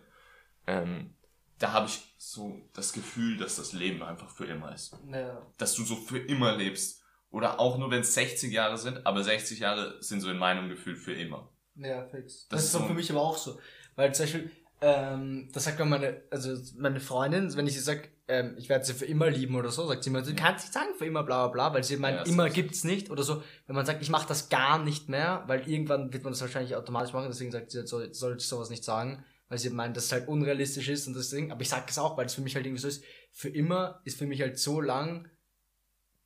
Ähm, da habe ich so das Gefühl, dass das Leben einfach für immer ist. Ja. Dass du so für immer lebst. Oder auch nur wenn es 60 Jahre sind, aber 60 Jahre sind so in meinem Gefühl für immer. Ja, fix. Das, Das ist so- für mich aber auch so. Weil zum Beispiel, ähm, das sagt mir meine, also meine Freundin, wenn ich sie sag, ähm, ich werde sie für immer lieben oder so, sagt sie immer, du kannst nicht sagen für immer bla bla bla, weil sie meint, Ja, immer gibt's nicht oder so. Wenn man sagt, ich mache das gar nicht mehr, weil irgendwann wird man das wahrscheinlich automatisch machen, deswegen sagt sie, soll, sollte ich sowas nicht sagen, weil sie meint, dass es halt unrealistisch ist und deswegen, aber ich sag es auch, weil es für mich halt irgendwie so ist, für immer ist für mich halt so lang,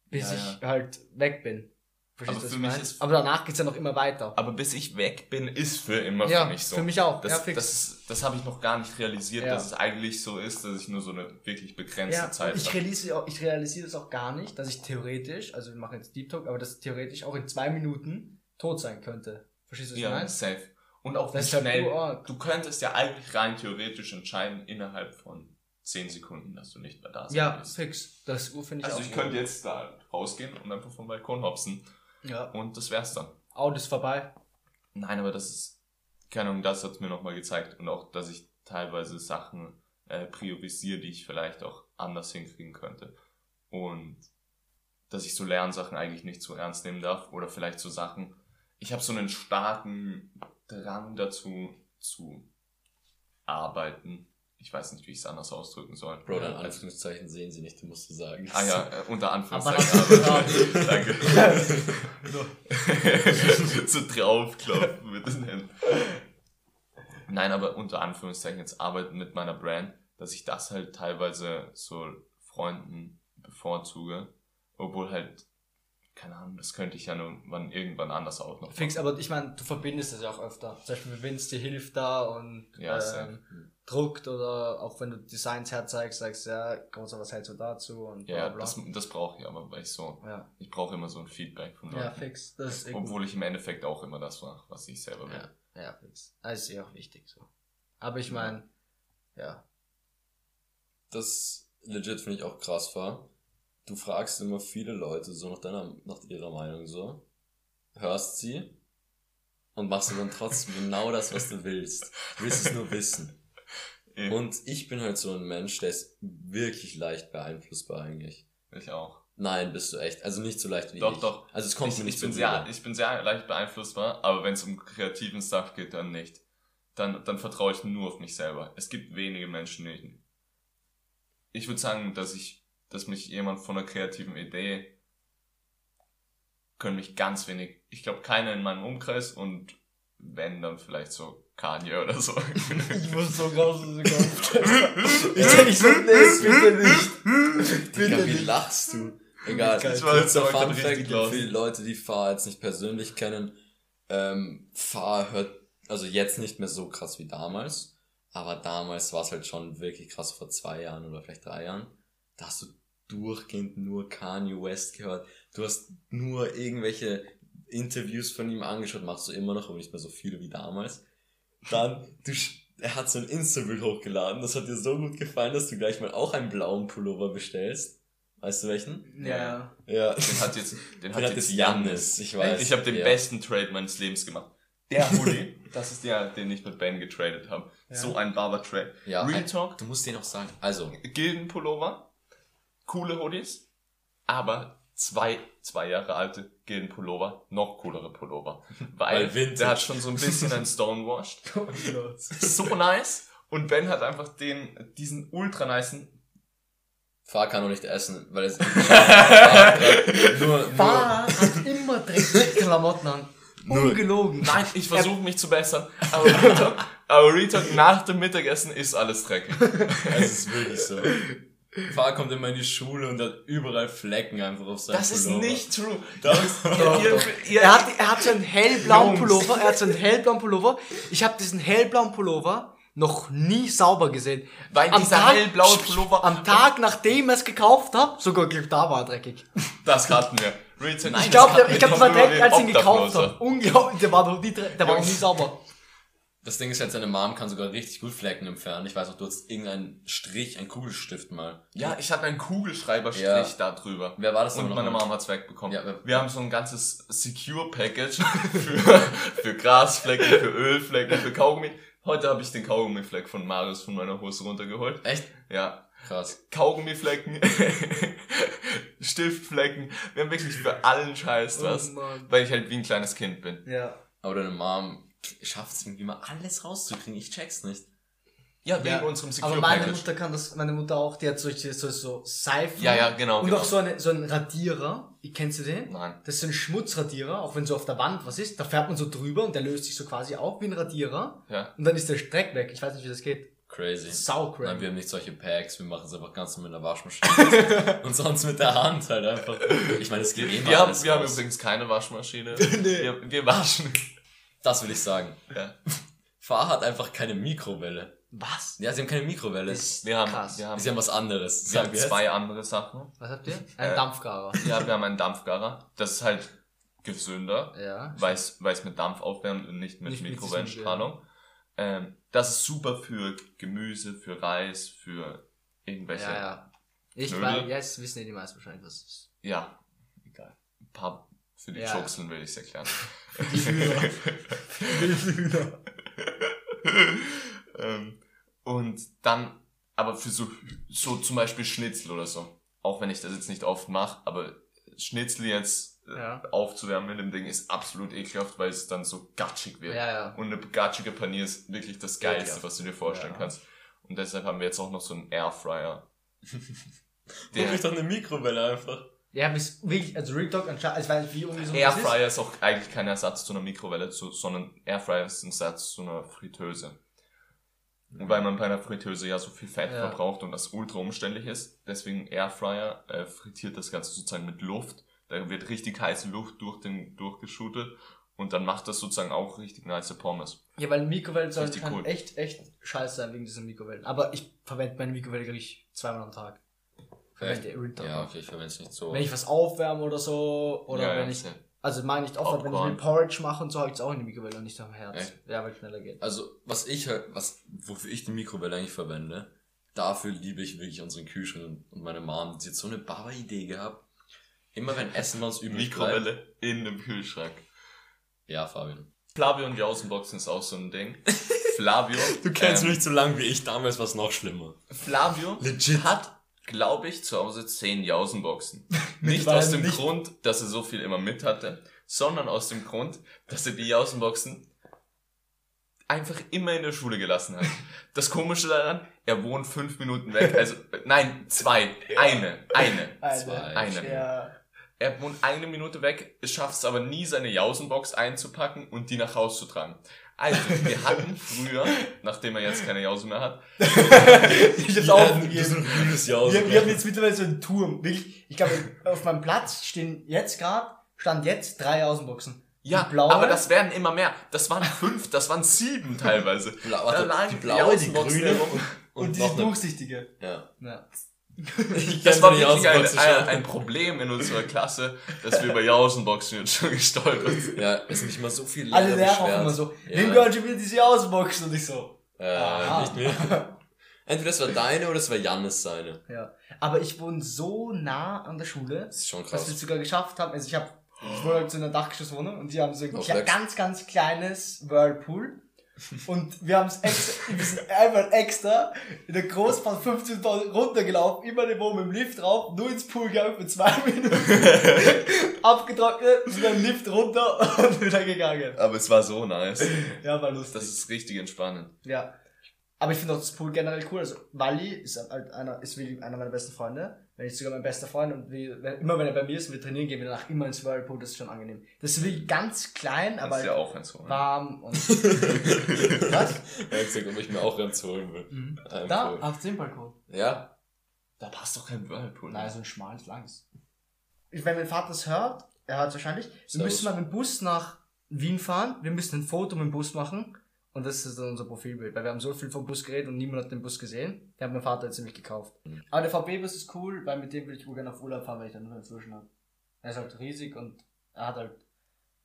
bis Ja, ich halt weg bin. Verstehst Aber du, was für ich mich mein? ist- aber danach geht's ja noch immer weiter. Aber bis ich weg bin, ist für immer ja, für mich so. für mich auch. Das, ja, fix. das, das habe ich noch gar nicht realisiert, Ja. dass es eigentlich so ist, dass ich nur so eine wirklich begrenzte Ja, Zeit ich habe. realisiere, auch, ich realisiere das auch gar nicht, dass ich theoretisch, also wir machen jetzt Deep Talk, aber dass ich theoretisch auch in zwei Minuten tot sein könnte. Verstehst du, was ich Ja, meine? safe. Und auch halt schnell. Du könntest ja eigentlich rein theoretisch entscheiden, innerhalb von 10 Sekunden, dass du nicht mehr da sein Ja, wirst. fix. Das Uhr finde ich Also ich könnte jetzt da rausgehen und einfach vom Balkon hopsen Ja. und das wär's dann. Auto ist vorbei. Nein, aber das ist, keine Ahnung, das hat's mir nochmal gezeigt und auch, dass ich teilweise Sachen äh, priorisiere, die ich vielleicht auch anders hinkriegen könnte. Und dass ich so Lernsachen eigentlich nicht so ernst nehmen darf oder vielleicht so Sachen. Ich habe so einen starken Drang dazu zu arbeiten. Ich weiß nicht, wie ich es anders ausdrücken soll. Bro, dein Also- Anführungszeichen sehen sie nicht, du musst du sagen. Ah ja, äh, unter Anführungszeichen. Aber, danke. so draufklopfen mit den Händen. Nein, aber unter Anführungszeichen jetzt arbeiten mit meiner Brand, dass ich das halt teilweise so Freunden bevorzuge, obwohl halt, keine Ahnung, das könnte ich ja nur wann, irgendwann anders auch noch Fix, aber ich meine, du verbindest das ja auch öfter. Zum Beispiel, wenn es dir hilft da und Ja, ähm, safe. druckt oder auch wenn du Designs herzeigst, sagst ja, großer, was hältst du dazu und bla Ja, bla. das, das brauche ich aber, weil ich so, ja. ich brauche immer so ein Feedback von ja, Leuten. fix. Das ist. Obwohl ich im Endeffekt auch immer das mache, was ich selber will. Ja, ja, fix. Das ist eh auch wichtig so. Aber ich meine, ja. Das legit finde ich auch krass war. Du fragst immer viele Leute so nach deiner, nach ihrer Meinung so, hörst sie und machst dann trotzdem genau das, was du willst. Du willst es nur wissen. Eh, Und ich bin halt so ein Mensch, der ist wirklich leicht beeinflussbar eigentlich. ich auch. Nein, bist du echt. Also nicht so leicht wie Doch, ich. doch. Also es kommt ich, mir nicht ich bin so sehr, rüber. ich bin sehr leicht beeinflussbar, aber wenn es um kreativen Stuff geht, dann nicht. Dann, dann vertraue ich nur auf mich selber. Es gibt wenige Menschen, die ich würde sagen, dass ich, dass mich jemand von einer kreativen Idee können mich ganz wenig, ich glaube keiner in meinem Umkreis und wenn dann vielleicht so Kanye oder so. Ich muss so raus aus dem Kopf. Ich bin nicht so, nee, bitte nicht. Digga, wie lachst du? Egal. Ich war jetzt kurzer Fun Fact für die Leute, die Fahr jetzt nicht persönlich kennen. Ähm, Fahr hört, also jetzt nicht mehr so krass wie damals, aber damals war es halt schon wirklich krass vor zwei Jahren oder vielleicht drei Jahren. Da hast du durchgehend nur Kanye West gehört. Du hast nur irgendwelche Interviews von ihm angeschaut, machst du immer noch, aber nicht mehr so viele wie damals. Dann, du, er hat so ein Insta-Bild hochgeladen, das hat dir so gut gefallen, dass du gleich mal auch einen blauen Pullover bestellst. Weißt du welchen? Ja. Ja. Den hat jetzt, den Den hat hat jetzt jetzt Jannis. Ich weiß. Ich habe den Ja. besten Trade meines Lebens gemacht. Der Hoodie, das ist der, den ich mit Ben getradet habe. Ja. So ein Barber-Trade. Ja, Real Talk, Du musst den auch sagen. Also, Gildenpullover, coole Hoodies, aber zwei, zwei Jahre alte Gildenpullover, noch coolere Pullover. Weil, Weil der hat schon so ein bisschen ein Stonewashed. So nice. Und Ben hat einfach den, diesen ultra nicen, Fahr kann noch nicht essen, weil es nur, nur, Bar hat immer dreckige Klamotten an. Nur- Ungelogen. nein, ich versuche mich zu bessern, aber Real Talk, aber Real Talk, nach dem Mittagessen ist alles dreckig. es ist wirklich so. Fahr kommt immer in die Schule und hat überall Flecken einfach auf seinem Das ist Pullover. nicht true. Das, Doch, Ihr- doch. ihr- Er hat, er hat so einen hellblauen Jungs. Pullover. Er hat so einen hellblauen Pullover. Ich habe diesen hellblauen Pullover noch nie sauber gesehen. Weil dieser hellblaue Pullover- Am Tag, nachdem er es gekauft hat, sogar da war er dreckig. Das hatten wir. Real Talk, Nein, Ich glaube, ich glaub, das war dreckig, als ich ihn gekauft habe. Unglaublich, der war noch nie, dre- der war noch nie sauber. Das Ding ist halt, seine Mom kann sogar richtig gut Flecken entfernen. Ich weiß auch, du hast irgendeinen Strich, einen Kugelstift mal. Ja, ich hatte einen Kugelschreiberstrich Ja. da drüber. Wer war das Und noch meine? Mom hat's wegbekommen. Ja, wir haben so ein ganzes Secure-Package für, für Grasflecken, für Ölflecken, für Kaugummi. Heute habe ich den Kaugummifleck von Marius von meiner Hose runtergeholt. Echt? Ja, Krass. Kaugummiflecken, Stiftflecken. Wir haben wirklich für allen Scheiß was. Oh weil ich halt wie ein kleines Kind bin. Ja. Aber deine Mom schafft es irgendwie mal alles rauszukriegen. Ich check's nicht. Ja, wegen Ja, unserem Aber meine Secure-Package. Mutter kann das, meine Mutter auch, die hat solche, so, so Seifen. Ja, ja, genau. Und genau. auch so, eine, so einen Radierer. Kennst du den? Nein. Das ist so ein Schmutzradierer, auch wenn so auf der Wand was ist, da fährt man so drüber und der löst sich so quasi auf wie ein Radierer. Ja. Und dann ist der Streck weg. Ich weiß nicht, wie das geht. Crazy. Sau Nein, crazy. wir haben nicht solche Packs, wir machen es einfach ganz normal mit der Waschmaschine. und sonst mit der Hand halt einfach. Ich meine, es geht eh Wir, haben, alles wir haben übrigens keine Waschmaschine. wir, wir waschen. Das will ich sagen. Ja. Fahr hat einfach keine Mikrowelle. Was? Ja, sie haben keine Mikrowelle. Das- Wir haben, Krass. wir haben, Sie haben was anderes. wir Sag haben jetzt. zwei andere Sachen. Was habt ihr? Ein Äh, Dampfgarer. Ja, wir haben einen Dampfgarer. Das ist halt gesünder, Ja. weil es mit Dampf aufwärmt und nicht mit Nicht mit Mikrowellenstrahlung. Ähm, das ist super für Gemüse, für Reis, für irgendwelche. Ja, ja. Ich Knödel. weiß, jetzt wissen ja die meisten wahrscheinlich, was es ist. Ja, egal. Ein paar für die Ja. Juxeln will ich es erklären. ähm, und dann, aber für so, so zum Beispiel Schnitzel oder so, auch wenn ich das jetzt nicht oft mache, aber Schnitzel jetzt äh, Ja. aufzuwärmen mit dem Ding ist absolut ekelhaft, weil es dann so gatschig wird. Ja, ja. Und eine gatschige Panier ist wirklich das Geilste, Ekelhaft. was du dir vorstellen Ja. kannst. Und deshalb haben wir jetzt auch noch so einen Airfryer. Hol ich doch eine Mikrowelle einfach. Ja, bis wirklich, also Real Talk, ich weiß nicht, wie das ist. Airfryer ist auch eigentlich kein Ersatz zu einer Mikrowelle, zu, sondern Airfryer ist ein Ersatz zu einer Fritteuse. Und weil man bei einer Fritteuse ja so viel Fett Ja. verbraucht und das ultra umständlich ist, deswegen Airfryer äh, frittiert das Ganze sozusagen mit Luft. Da wird richtig heiße Luft durch den durchgeschootet Und dann macht das sozusagen auch richtig nice Pommes. Ja, weil Mikrowellen sollen cool. echt, echt scheiße sein wegen dieser Mikrowellen. Aber ich verwende meine Mikrowelle, glaube ich, zweimal am Tag. Echt? Real Talk. Ja, okay, ich verwende es nicht so. Wenn ich was aufwärme oder so, oder Ja, ja, wenn ich, safe. also meine ich oft, wenn ich Popcorn. mir Porridge mache und so, habe ich es auch in die Mikrowelle und nicht am Herz. Echt? Ja, weil es schneller geht. Also, was ich halt, was, wofür ich die Mikrowelle eigentlich verwende, dafür liebe ich wirklich unseren Kühlschrank und meine Mom. Die hat so eine Baba-Idee gehabt. Immer wenn Essen bei uns übrig bleibt. Mikrowelle in dem Kühlschrank. Ja, Fabian. Flavio und die Außenboxen ist auch so ein Ding. Flavio. Du kennst ähm, mich so lange wie ich, damals war es noch schlimmer. Flavio Legit. hat, glaube ich, zu Hause zehn Jausenboxen. nicht aus dem nicht. Grund, dass er so viel immer mit hatte, sondern aus dem Grund, dass er die Jausenboxen einfach immer in der Schule gelassen hat. Das Komische daran, er wohnt fünf Minuten weg. Also, nein, zwei. Eine. Eine. Zwei. Eine. Ja. Er wohnt eine Minute weg, schafft es aber nie, seine Jausenbox einzupacken und die nach Hause zu tragen. Also, wir hatten früher, nachdem er jetzt keine Jause mehr hat, ich hab's das ist ein grünes Jahr. Wir, wir haben jetzt mittlerweile so einen Turm. Wirklich, ich glaube, auf meinem Platz stehen jetzt gerade, stand jetzt drei Außenboxen. ja, blaue? aber das werden immer mehr. Das waren fünf, das waren sieben teilweise. Bla, Da warte, lagen die blaue, die grüne herum. und, Und, die durchsichtige. Ja. Ja. Das war wirklich ein, ein, ein Problem in unserer Klasse, dass wir über Jausenboxen jetzt schon gestolpert sind. Ja, es sind nicht mal so viele Alle Lehrer auch immer so, Ja. wem gehört schon wieder diese Außenboxen? Und ich so, Äh, nicht mehr. Entweder es war deine oder es war Jannis seine. ja. Aber ich wohne so nah an der Schule, Das ist schon dass wir es krass. sogar geschafft haben. Also ich habe, ich wohne halt so in einer Dachgeschosswohnung und die haben so ein ganz, ganz kleines Whirlpool. Und wir haben es extra, wir sind einfach extra in der Großfahrt 15.000 runtergelaufen, immer eine Wohnung mit dem Lift drauf, nur ins Pool gegangen für zwei Minuten, abgetrocknet, wieder im Lift runter und wieder gegangen. Aber es war so nice. Ja, war lustig. Das ist richtig entspannend. Ja. Aber ich finde auch das Pool generell cool. Also Wally ist halt einer, ist wie einer meiner besten Freunde. Wenn nicht sogar mein bester Freund und wir, wenn, immer wenn er bei mir ist und wir trainieren, gehen wir danach immer ins Whirlpool, das ist schon angenehm. Das ist wirklich ganz klein, aber Das ist ja auch ein so. warm und. Was? Er hat ob ich mir auch eins holen will. Mhm. Ähm, Da, cool. auf dem Balkon. Ja, Da passt doch kein Whirlpool. Nein, so ein schmales, langes. Ich, wenn mein Vater es hört, er hört es wahrscheinlich, wir Servus. müssen mal mit dem Bus nach Wien fahren, wir müssen ein Foto mit dem Bus machen und das ist dann unser Profilbild, weil wir haben so viel vom Bus geredet und niemand hat den Bus gesehen. Den hat mein Vater jetzt nämlich gekauft. Mhm. Aber der VB-Bus ist cool, weil mit dem will ich wohl gerne auf Urlaub fahren, weil ich dann nur Führerschein habe. Er ist halt riesig und er hat halt,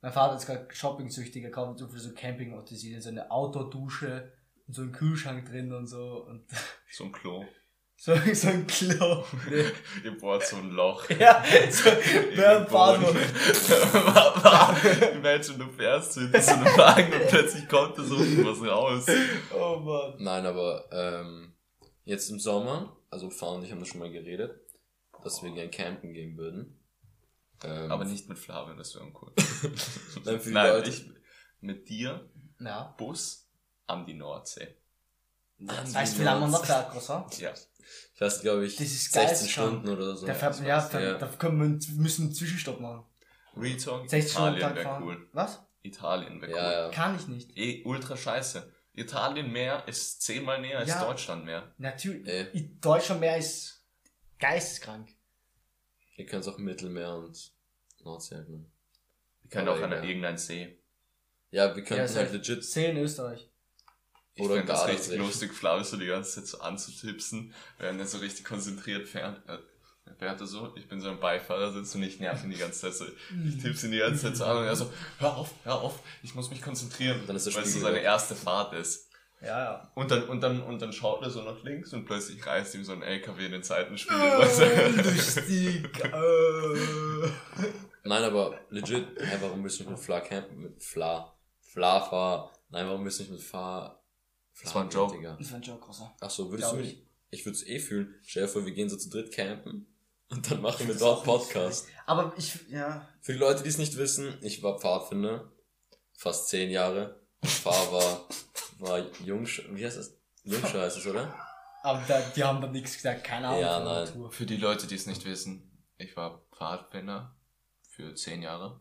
mein Vater ist gerade shopping-süchtig, er kauft so viel so Camping-Utensilien, so eine Outdoor-Dusche und so einen Kühlschrank drin und so und So ein Klo. so, so ein Klo. Nee. Ihr bohrt so ein Loch. Ja, so, den Fahren. Imagine, du fährst so in so einem Wagen und plötzlich kommt da so was raus. Oh Mann. nein, aber ähm, jetzt im Sommer, also Fahr und ich haben das schon mal geredet, dass wir gern campen gehen würden. Ähm, Aber nicht mit Flavio, das wäre uncool. Nein, für die Nein, Leute. ich mit dir Ja. Bus an die Nordsee. Das heißt, wie lange man noch oder? Ja. Fährst, glaube ich, Das ist 16 geil, Stunden oder so. Da fährt man, ja, da, Ja. da können wir, einen- müssen wir einen Zwischenstopp machen. Retalk, 60 Stunden am Italien Tag wäre fahren. cool. Was? Italien wäre cool. Ja, ja. Kann ich nicht. Eh, ultra scheiße. Italien mehr ist zehnmal näher als. Deutschland mehr. Natürlich. Ey. In Deutschland mehr ist geisteskrank. Ihr könnt auch Mittelmeer und Nordsee halt nehmen. Wir können auch an egal. irgendeinen See. Ja, wir könnten Ja, halt legit. See in Österreich. Ich Oder finde das richtig lustig, Flavio so die ganze Zeit so anzutipsen, während er so richtig konzentriert fährt. Äh, Fährt er so, ich bin so im Beifahrersitz und ich nerv ihn die ganze Zeit so. Ich tipp's ihn die ganze Zeit so an und er so, hör auf, hör auf, ich muss mich konzentrieren. Dann ist der weil es so seine erste Fahrt ist. Ja, ja. Und dann, und dann, und dann schaut er so nach links und plötzlich reißt ihm so ein LKW in den Seitenspiegel. Oh. Nein, aber legit, hä, warum willst du nicht mit Fla campen? Mit Fla. Fla fahr. Nein, warum willst du nicht mit Fahr. Das war ein Joke. Digga? Das war ein Joke, Rosa. Ach so, würdest du Glaub mich, ich würde es eh fühlen. Stell dir vor, wir gehen so zu dritt campen und dann machen wir dort Podcast. Aber ich, ja. Für die Leute, die es nicht wissen, ich war Pfadfinder, fast zehn Jahre. Und Fahr war, war Jungsch, wie heißt das? Jungscher heißt es, oder? Aber da, die haben dann nichts gesagt, keine Ahnung. Ja, von der nein. Natur. Für die Leute, die es nicht wissen, ich war Pfadfinder für zehn Jahre.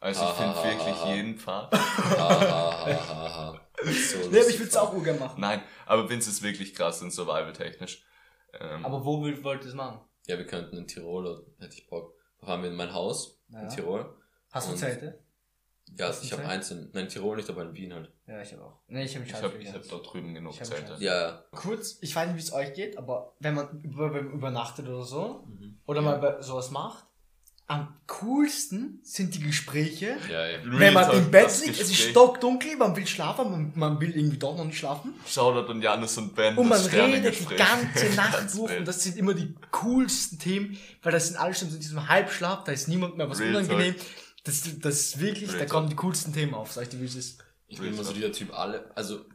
Also ich finde wirklich ha, ha. jeden Pfad. Ha, ha, ha, ha, ha. So Nee, aber ich würde es auch urgern machen. Nein, aber Vince ist wirklich krass und survival-technisch. Ähm, Aber wo wollt ihr es machen? Ja, wir könnten in Tirol, oder hätte ich Bock. Fahren wir in mein Haus Ja. in Tirol. Hast du Zelte? Ja, ich habe eins in, nein, Tirol nicht, aber in Wien halt. Ja, ich habe auch. Nee, ich habe Ich habe ich hab dort drüben genug Zelte. Ja, ja. Kurz, ich weiß nicht, wie es euch geht, aber wenn man über, wenn man übernachtet oder so, Mhm. oder mal bei- sowas macht, am coolsten sind die Gespräche, Ja, ja. wenn man im Bett liegt, es ist stockdunkel, man will schlafen, man, man will irgendwie doch noch nicht schlafen. Shoutout an Janis und Ben. Und man redet die ganze Nacht durch und das sind immer die coolsten Themen, weil das sind alle schon so in diesem Halbschlaf, da ist niemand mehr was Real unangenehm. Das, das ist wirklich, Real da kommen die coolsten Themen auf, sag ich dir, wie es ist. Ich bin immer so dieser Typ, alle, also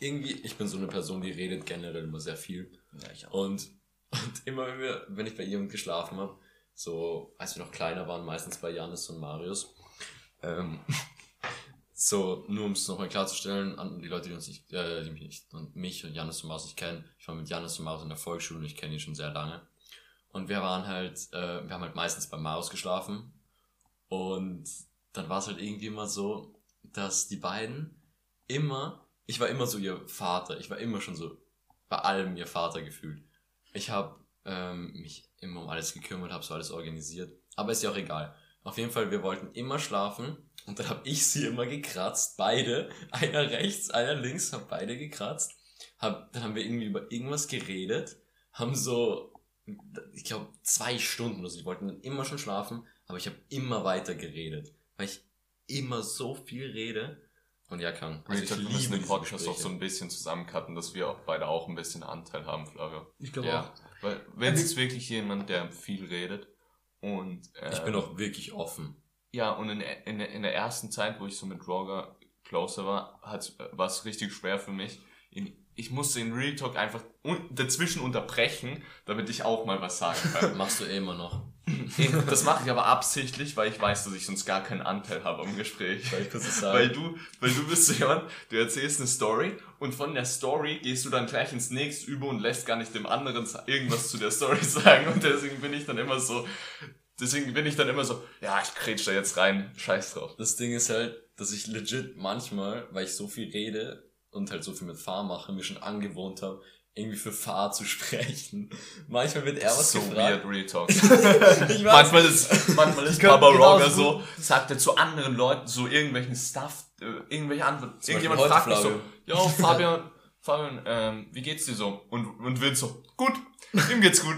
irgendwie, ich bin so eine Person, die redet generell immer sehr viel. Ja, ich Und, und immer, wenn, wir, wenn ich bei ihr geschlafen habe, so, als wir noch kleiner waren, meistens bei Janis und Marius, ähm, so, nur um es nochmal klarzustellen, an die Leute, die uns nicht, äh, die mich nicht, und mich und Janis und Marius nicht kennen, ich war mit Janis und Marius in der Volksschule und ich kenne ihn schon sehr lange. Und wir waren halt, äh, wir haben halt meistens bei Marius geschlafen. Und dann war es halt irgendwie immer so, dass die beiden immer, ich war immer so ihr Vater, ich war immer schon so bei allem ihr Vater gefühlt. Ich habe ähm, mich immer um alles gekümmert, habe so alles organisiert. Aber ist ja auch egal. Auf jeden Fall, wir wollten immer schlafen und dann habe ich sie immer gekratzt, beide, einer rechts, einer links, haben beide gekratzt. Hab, dann haben wir irgendwie über irgendwas geredet, haben so, ich glaube, zwei Stunden oder so. Die wollten dann immer schon schlafen, aber ich habe immer weiter geredet, weil ich immer so viel rede. Und ja, kann. Also ich ich liebe den diese Podcast auch so ein bisschen zusammencutten, dass wir auch beide auch ein bisschen Anteil haben, Flavio. Ich glaube Ja. auch. Weil, wenn es ist wirklich jemand, der viel redet und äh, Ich bin auch wirklich offen. ja und in, in, in der ersten Zeit, wo ich so mit Roger closer war, hat war es richtig schwer für mich. In, ich musste in Real Talk einfach un dazwischen unterbrechen, damit ich auch mal was sagen kann. Machst du eh immer noch. das mache ich aber absichtlich, weil ich weiß, dass ich sonst gar keinen Anteil habe am Gespräch. Soll ich kurz sagen? Weil du, weil du bist so jemand, du erzählst eine Story und von der Story gehst du dann gleich ins nächste über und lässt gar nicht dem anderen irgendwas zu der Story sagen und deswegen bin ich dann immer so, deswegen bin ich dann immer so, ja, ich kretsch da jetzt rein, scheiß drauf. Das Ding ist halt, dass ich legit manchmal, weil ich so viel rede und halt so viel mit Fahr mache, mir schon angewohnt habe, irgendwie für Fahr zu sprechen. Manchmal wird er was so gefragt. weird, Real Talk. Ich weiß. manchmal ist, manchmal ist Baba genauso Roger so, sagt er zu anderen Leuten so irgendwelchen Stuff, äh, irgendwelche Antworten. Zum Irgendjemand fragt heute, mich so, yo, Fabian, Fabian, ähm, wie geht's dir so? Und, und Vince so, gut, ihm geht's gut.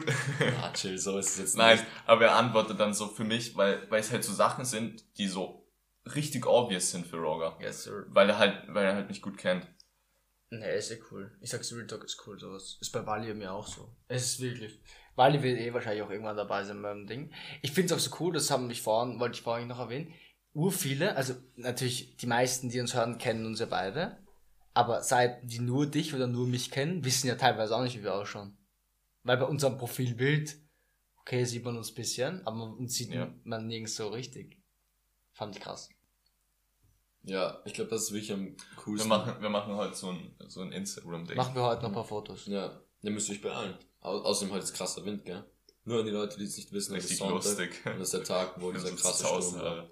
Ah, chill, so ist es jetzt Nein, nicht. aber er antwortet dann so für mich, weil, weil es halt so Sachen sind, die so richtig obvious sind für Roger. Yes, sir. Weil er halt, weil er halt nicht gut kennt. Nee, ist eh cool. Ich sag's, Real Talk ist cool, sowas. Ist bei Wally mir auch so. Es ist wirklich. Wally wird eh wahrscheinlich auch irgendwann dabei sein beim Ding. Ich find's auch so cool, das haben mich vorhin, wollte ich vorhin noch erwähnen. Ur viele, also natürlich die meisten, die uns hören, kennen uns ja beide. Aber seit die nur dich oder nur mich kennen, wissen ja teilweise auch nicht, wie wir ausschauen. Weil bei unserem Profilbild, okay, sieht man uns bisschen, aber uns sieht Ja. man nirgends so richtig. Fand ich krass. Ja, ich glaube, das ist wirklich am Wir coolsten. machen, wir machen heute so ein, so ein Instagram-Ding. Machen wir heute noch ein paar Fotos. Ja, dann müsst ihr euch beeilen. Au außerdem heute ist krasser Wind, gell? Nur an die Leute, die es nicht wissen, es ist Richtig Sonntag lustig. und das ist der Tag, wo dieser krasse Sturm war.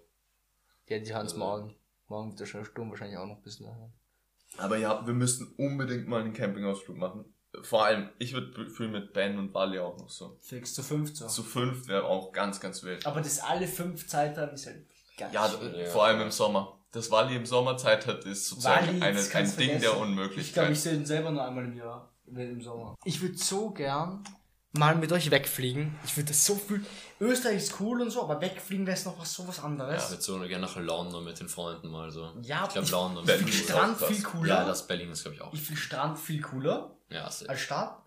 Ja, die hören's Also- morgen. Morgen wird der schöne Sturm wahrscheinlich auch noch ein bisschen hören. Aber ja, wir müssten unbedingt mal einen Campingausflug machen. Vor allem, ich würde fühlen mit Ben und Wally auch noch so. Fix zu fünf so. Zu fünf wäre auch ganz, ganz wild. Aber das alle fünf Zeit haben ist halt ganz Ja, schön. Ja. vor allem im Sommer. Dass Wally im Sommer Zeit hat, ist sozusagen Wally, eine, ein Ding der vergessen. Unmöglichkeit. Ich glaube, ich sehe ihn selber nur einmal im Jahr, wenn im Sommer. Ich würde so gern mal mit euch wegfliegen. Ich würde das so viel. Österreich ist cool und so, aber wegfliegen wäre noch was so was Ich anderes. würde so gerne nach London mit den Freunden mal so. Ja, ich glaube ich- London. ich finde Strand viel cooler. Ja, das Berlin ist glaube ich auch. ich finde Strand viel cooler Ja, safe. als Stadt.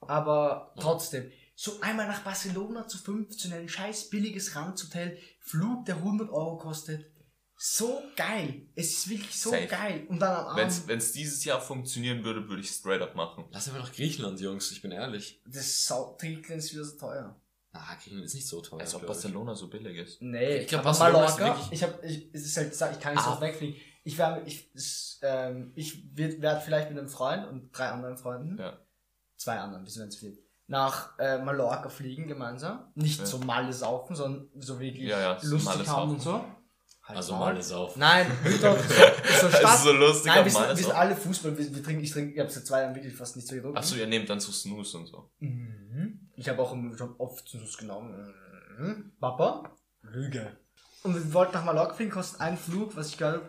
Aber trotzdem, so einmal nach Barcelona zu fünf, zu einem scheiß billiges Randhotel, Flug, der 100 Euro kostet. So geil. Es ist wirklich so Safe. geil. Und dann am Abend, Wenn es dieses Jahr funktionieren würde, würde ich straight up machen. Lass einfach nach Griechenland, Jungs, ich bin ehrlich. das Sau- Trinkland ist wieder so teuer. Ah, Griechenland ist nicht so teuer. Als ob glaub ich. Barcelona so billig ist. Nee, Ich glaub, aber Barcelona ist Mallorca, wirklich- ich hab, ich, es ist halt, gesagt, ich kann nicht so Ah. oft wegfliegen. Ich werde, ich, ähm, ich werde vielleicht mit einem Freund und drei anderen Freunden, Ja. zwei anderen, bis wenn zu viel, nach äh, Mallorca fliegen gemeinsam. Nicht Ja. so Malle saufen, sondern so wirklich Ja, ja, so lustig haben und so. Halt Also mal ist auf. Nein, dort, so, so Es Stadt. ist so lustig, Nein, wir sind, wir sind alle Fußball, wir, wir trinken, ich trinke, ich habe seit zwei Jahren wirklich fast nicht so getrunken. Achso, ihr nehmt dann so Snooze und so. Mhm. Ich habe auch im- schon oft Snus genommen. Mhm. Papa? Lüge. Und wir wollten nach Mallorca fliegen, kostet ein Flug, was ich glaube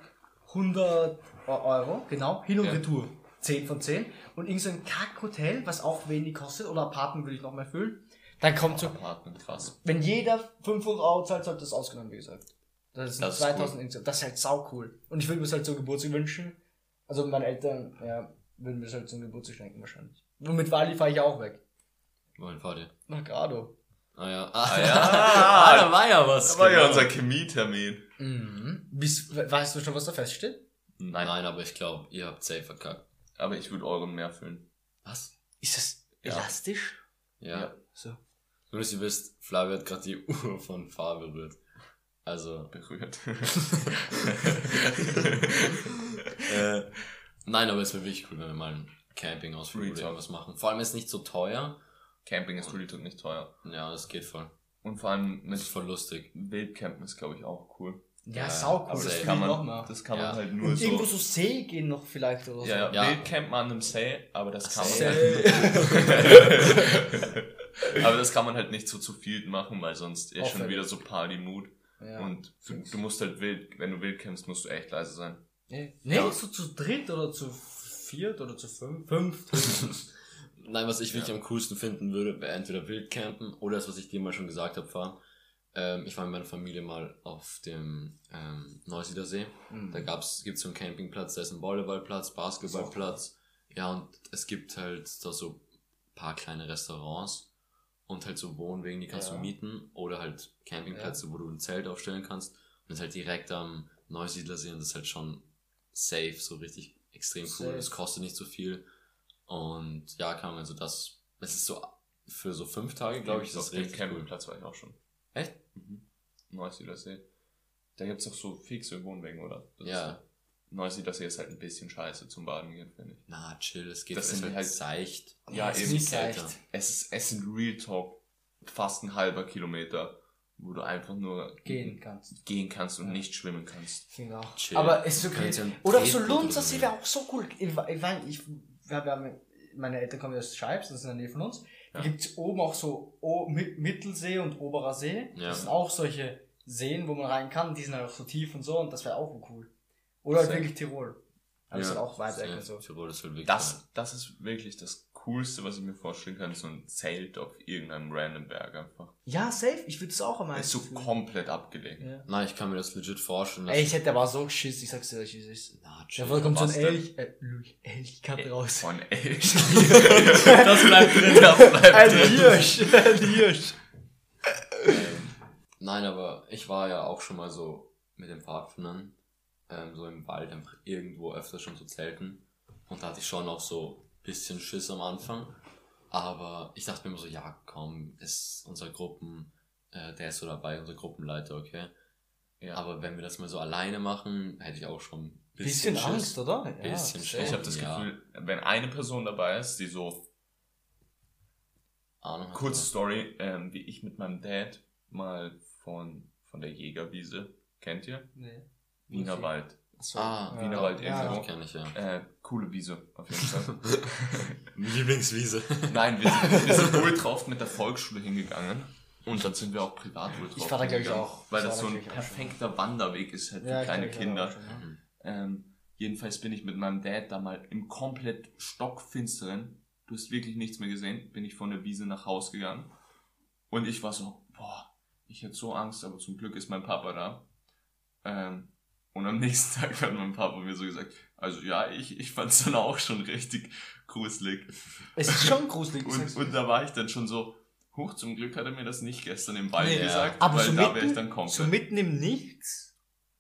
100 Euro, genau, hin und Ja. retour. 10 von 10. Und irgend so ein Kack-Hotel, was auch wenig kostet, oder Apartment würde ich noch mehr füllen. Dann kommt so, Apartment, krass. wenn jeder 500 Euro zahlt, sollte das ausgenommen, wie gesagt. Das ist Das ist 2000 insgesamt. Das ist halt sau cool. Und ich würde mir es halt zum Geburtstag wünschen. Also meine Eltern, ja, würden mir es halt zum Geburtstag schenken wahrscheinlich. Und mit Wally fahre ich auch weg. Wohin fahrt ihr? Nach Grado. Ah ja. Ah ja, ah, da war ja was. das war ja genau. unser Chemietermin. Mhm. Bis, we- weißt du schon, was da feststeht? Nein, nein, aber ich glaube, ihr habt safe verkackt. Aber ich würde euren mehr füllen. Was? Ist das Ja. elastisch? Ja. Ja. So. Nur, dass ihr wisst, Flavio hat gerade die Uhr von Fahr berührt. Also, Berührt. äh, nein, aber es wäre wirklich cool, wenn wir mal einen Campingausflug oder irgendwas machen. Vor allem ist es nicht so teuer. Camping ist Real Talk nicht teuer. Ja, das geht voll. Und vor allem Das ist mit voll lustig. Wildcampen ist, glaube ich, auch cool. Ja, Ja, sau cool. aber das kann man, noch mal. das kann Ja. man halt nur Und so. irgendwo so See gehen noch vielleicht oder so. ja, ja, Ja. Wildcampen an einem See, aber das kann man See. aber das kann man halt nicht so zu viel machen, weil sonst ist schon wieder so Party-Mood. Ja. Und du, du musst halt wild, wenn du wild campst, musst du echt leise sein. Nee, nee Ja. so zu dritt oder zu viert oder zu fünf. Fünf. Nein, was ich wirklich Ja. am coolsten finden würde, wäre entweder Wildcampen oder das, was ich dir mal schon gesagt habe, fahren. Ähm, ich war mit meiner Familie mal auf dem ähm, Neusiedersee. Mhm. Da gab's, gibt's so einen Campingplatz, da ist ein Volleyballplatz, Basketballplatz. Ja, und es gibt halt da so paar kleine Restaurants und halt so Wohnwegen, die kannst Ja. du mieten oder halt Campingplätze, wo du ein Zelt aufstellen kannst. Und das ist halt direkt am Neusiedlersee und das ist halt schon safe, so richtig extrem cool. Safe. Es kostet nicht so viel. Und ja, kann man also das, es ist so für so fünf Tage, glaube ich, ist das richtig cool. Campingplatz war ich auch schon. Echt? Mhm. Neusiedlersee. Da gibt's auch so fixe Wohnwegen, oder? Das Ja. Ist, Neusiedlersee ist halt ein bisschen scheiße zum Baden gehen, finde ich. Na, chill, es geht Das es ist sind halt halt- seicht. Ja, es eben. ist leicht. Es, ist, es sind Real Talk fast ein halber Kilometer, wo du einfach nur Gehen kannst. gehen kannst und Ja. nicht schwimmen kannst. Auch. Chill. Aber es ist okay. Ein Oder so Lunzer See wäre auch so cool. Ich, ich, mein, ich, wir haben, meine Eltern kommen aus Scheibs, das ist in der Nähe von uns. Da Ja. gibt's oben auch so o Mi- Mittelsee und Oberer See. Ja. Das sind auch solche Seen, wo man rein kann. Die sind halt auch so tief und so und das wäre auch cool. Oder halt wirklich Tirol. Aber das ist halt auch weit weg so. Tirol ist halt wirklich Das, das ist wirklich das Coolste, was ich mir vorstellen kann, so ein Zelt auf irgendeinem random Berg einfach. Ja, safe. Ich würde es auch am Es ist so meisten fühlen. komplett abgelegen. Ja. Nein, ich kann mir das legit vorstellen. Ey, ich hätte aber so geschiss, ich sag's dir, ich ist. Na, Ja, chill. voll kommt so ein? Elch, äh, Elch, Cut raus. Von Elch. das bleibt drin. Das bleibt Ein drin. Hirsch, ein Hirsch. ähm, nein, aber ich war ja auch schon mal so mit den Pfadfindern, ähm, so im Wald, einfach irgendwo öfter schon zu zelten. Und da hatte ich schon auch so ein bisschen Schiss am Anfang. Aber ich dachte mir immer so, ja, komm, ist unser Gruppen, äh, der ist so dabei, unser Gruppenleiter, okay. Ja. Aber wenn wir das mal so alleine machen, hätte ich auch schon ein Bisschen, Schiss. Angst, oder? Ja, Bisschen safe. ich habe das Ja. Gefühl, wenn eine Person dabei ist, die so Ahnung. Kurze Story, ähm, wie ich mit meinem Dad mal von, von der Jägerwiese, kennt ihr? Nee. Wienerwald. So. Ah, ja. Wienerwald ja, irgendwo. Die kenne ich ja. Äh, coole Wiese, auf jeden Fall. Lieblingswiese. Nein, wir sind, wir sind wohl drauf mit der Volksschule hingegangen. Und dann sind wir auch privat wohl drauf Ich war da, glaub ich, auch. Weil das so ein perfekter Wanderweg ist halt für Ja, kleine kenn Kinder. schon, ja. Ähm, jedenfalls bin ich mit meinem Dad da mal im komplett stockfinsteren, du hast wirklich nichts mehr gesehen, bin ich von der Wiese nach Haus gegangen. Und ich war so, boah, ich hätte so Angst, aber zum Glück ist mein Papa da. Ähm, und am nächsten Tag hat mein Papa mir so gesagt, also ja, ich, ich fand es dann auch schon richtig gruselig. Es ist schon gruselig. Und, und da war ich dann schon so, hoch, zum Glück hat er mir das nicht gestern im Wald Nee, gesagt, aber weil so da wäre ich dann komplett. so mitten im Nichts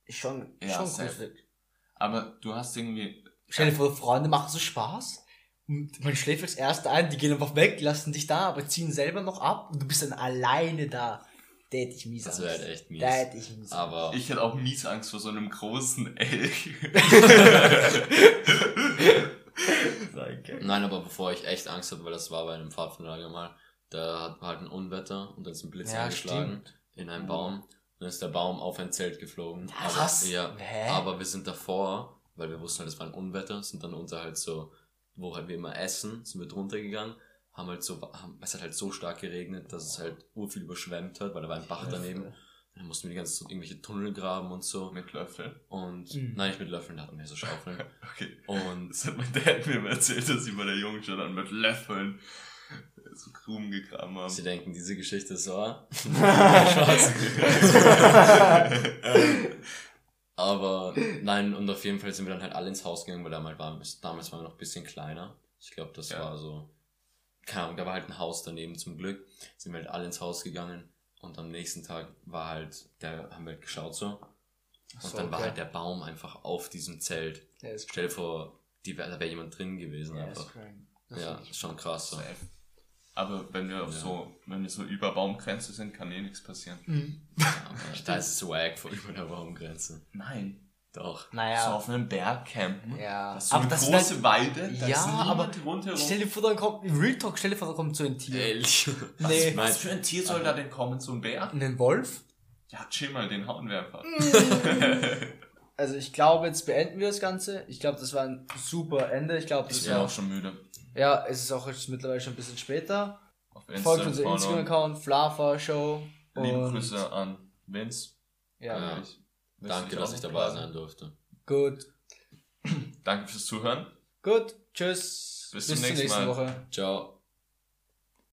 ist schon, Ja, schon safe. gruselig. aber du hast irgendwie, Stell dir vor, Freunde machen so Spaß. Und man schläft als Erster ein, die gehen einfach weg, lassen dich da, aber ziehen selber noch ab und du bist dann alleine da. Da hätte ich mies Das Angst. wäre halt echt mies. Da hätte ich mies Angst. Aber Ich hätte auch mies Angst vor so einem großen Elch. Nein, aber bevor ich echt Angst hatte, weil das war bei einem Pfadfinderlager mal, da hat- halt ein Unwetter und dann ist ein Blitz Ja, eingeschlagen in einen Baum. Dann ist der Baum auf ein Zelt geflogen. Aber, Was? Ja, Hä? aber wir sind davor, weil wir wussten halt, es war ein Unwetter, sind dann unter halt so, wo halt wir immer essen, sind wir drunter gegangen, haben halt so, haben, es hat halt so stark geregnet, dass es halt urviel überschwemmt hat, weil da war ein Bach daneben. Dann mussten wir die ganze Zeit irgendwelche Tunnel graben und so. Mit Löffel. Und, Mhm. nein, nicht mit Löffeln, da hatten wir so Schaufeln. Okay. Und Das hat mein Dad mir mal erzählt, dass sie bei der Jungen schon dann mit Löffeln so Gruben gegraben haben. sie denken, diese Geschichte ist wahr. Aber nein, und auf jeden Fall sind wir dann halt alle ins Haus gegangen, weil damals war, damals waren wir noch ein bisschen kleiner. Ich glaube, das Ja. war so, keine Ahnung, da war halt ein Haus daneben zum Glück. Sind wir halt alle ins Haus gegangen und am nächsten Tag war halt, der haben wir halt geschaut so. Und so, dann war okay. halt der Baum einfach auf diesem Zelt. Ja, ist Stell dir vor, die da wäre jemand drin gewesen ja, einfach. ist Ja, ist schon krass so. Safe. Aber wenn wir auf Ja. so, wenn wir so über Baumgrenze sind, kann eh nichts passieren. Mhm. Aber da ist es wack vor über der Baumgrenze. Nein. Doch. So Naja, auf einem Berg campen. ja. Das ist so aber eine das große ist Weide, da Ja, ist aber rundherum. Stell dir vor, dann kommt, Real Talk, stell dir vor, da kommt so ein Tier. Ehrlich. was, Nee. was für ein Tier soll da denn kommen? So ein Bär? Ein Wolf? Ja, chill mal, den hauen wir einfach. Also ich glaube, jetzt beenden wir das Ganze. Ich glaube, das war ein super Ende. Ich glaube, Ich das bin war auch schon müde. Ja, es ist auch jetzt mittlerweile schon ein bisschen später. Auf Folgt unser followen. Instagram-Account, Flava Show. Liebe Grüße an Vince. Ja, Ja. Ich- Danke, dass ich dabei sein durfte. gut. Danke fürs Zuhören. Gut. Tschüss. Bis zum nächsten Mal. Woche. Ciao.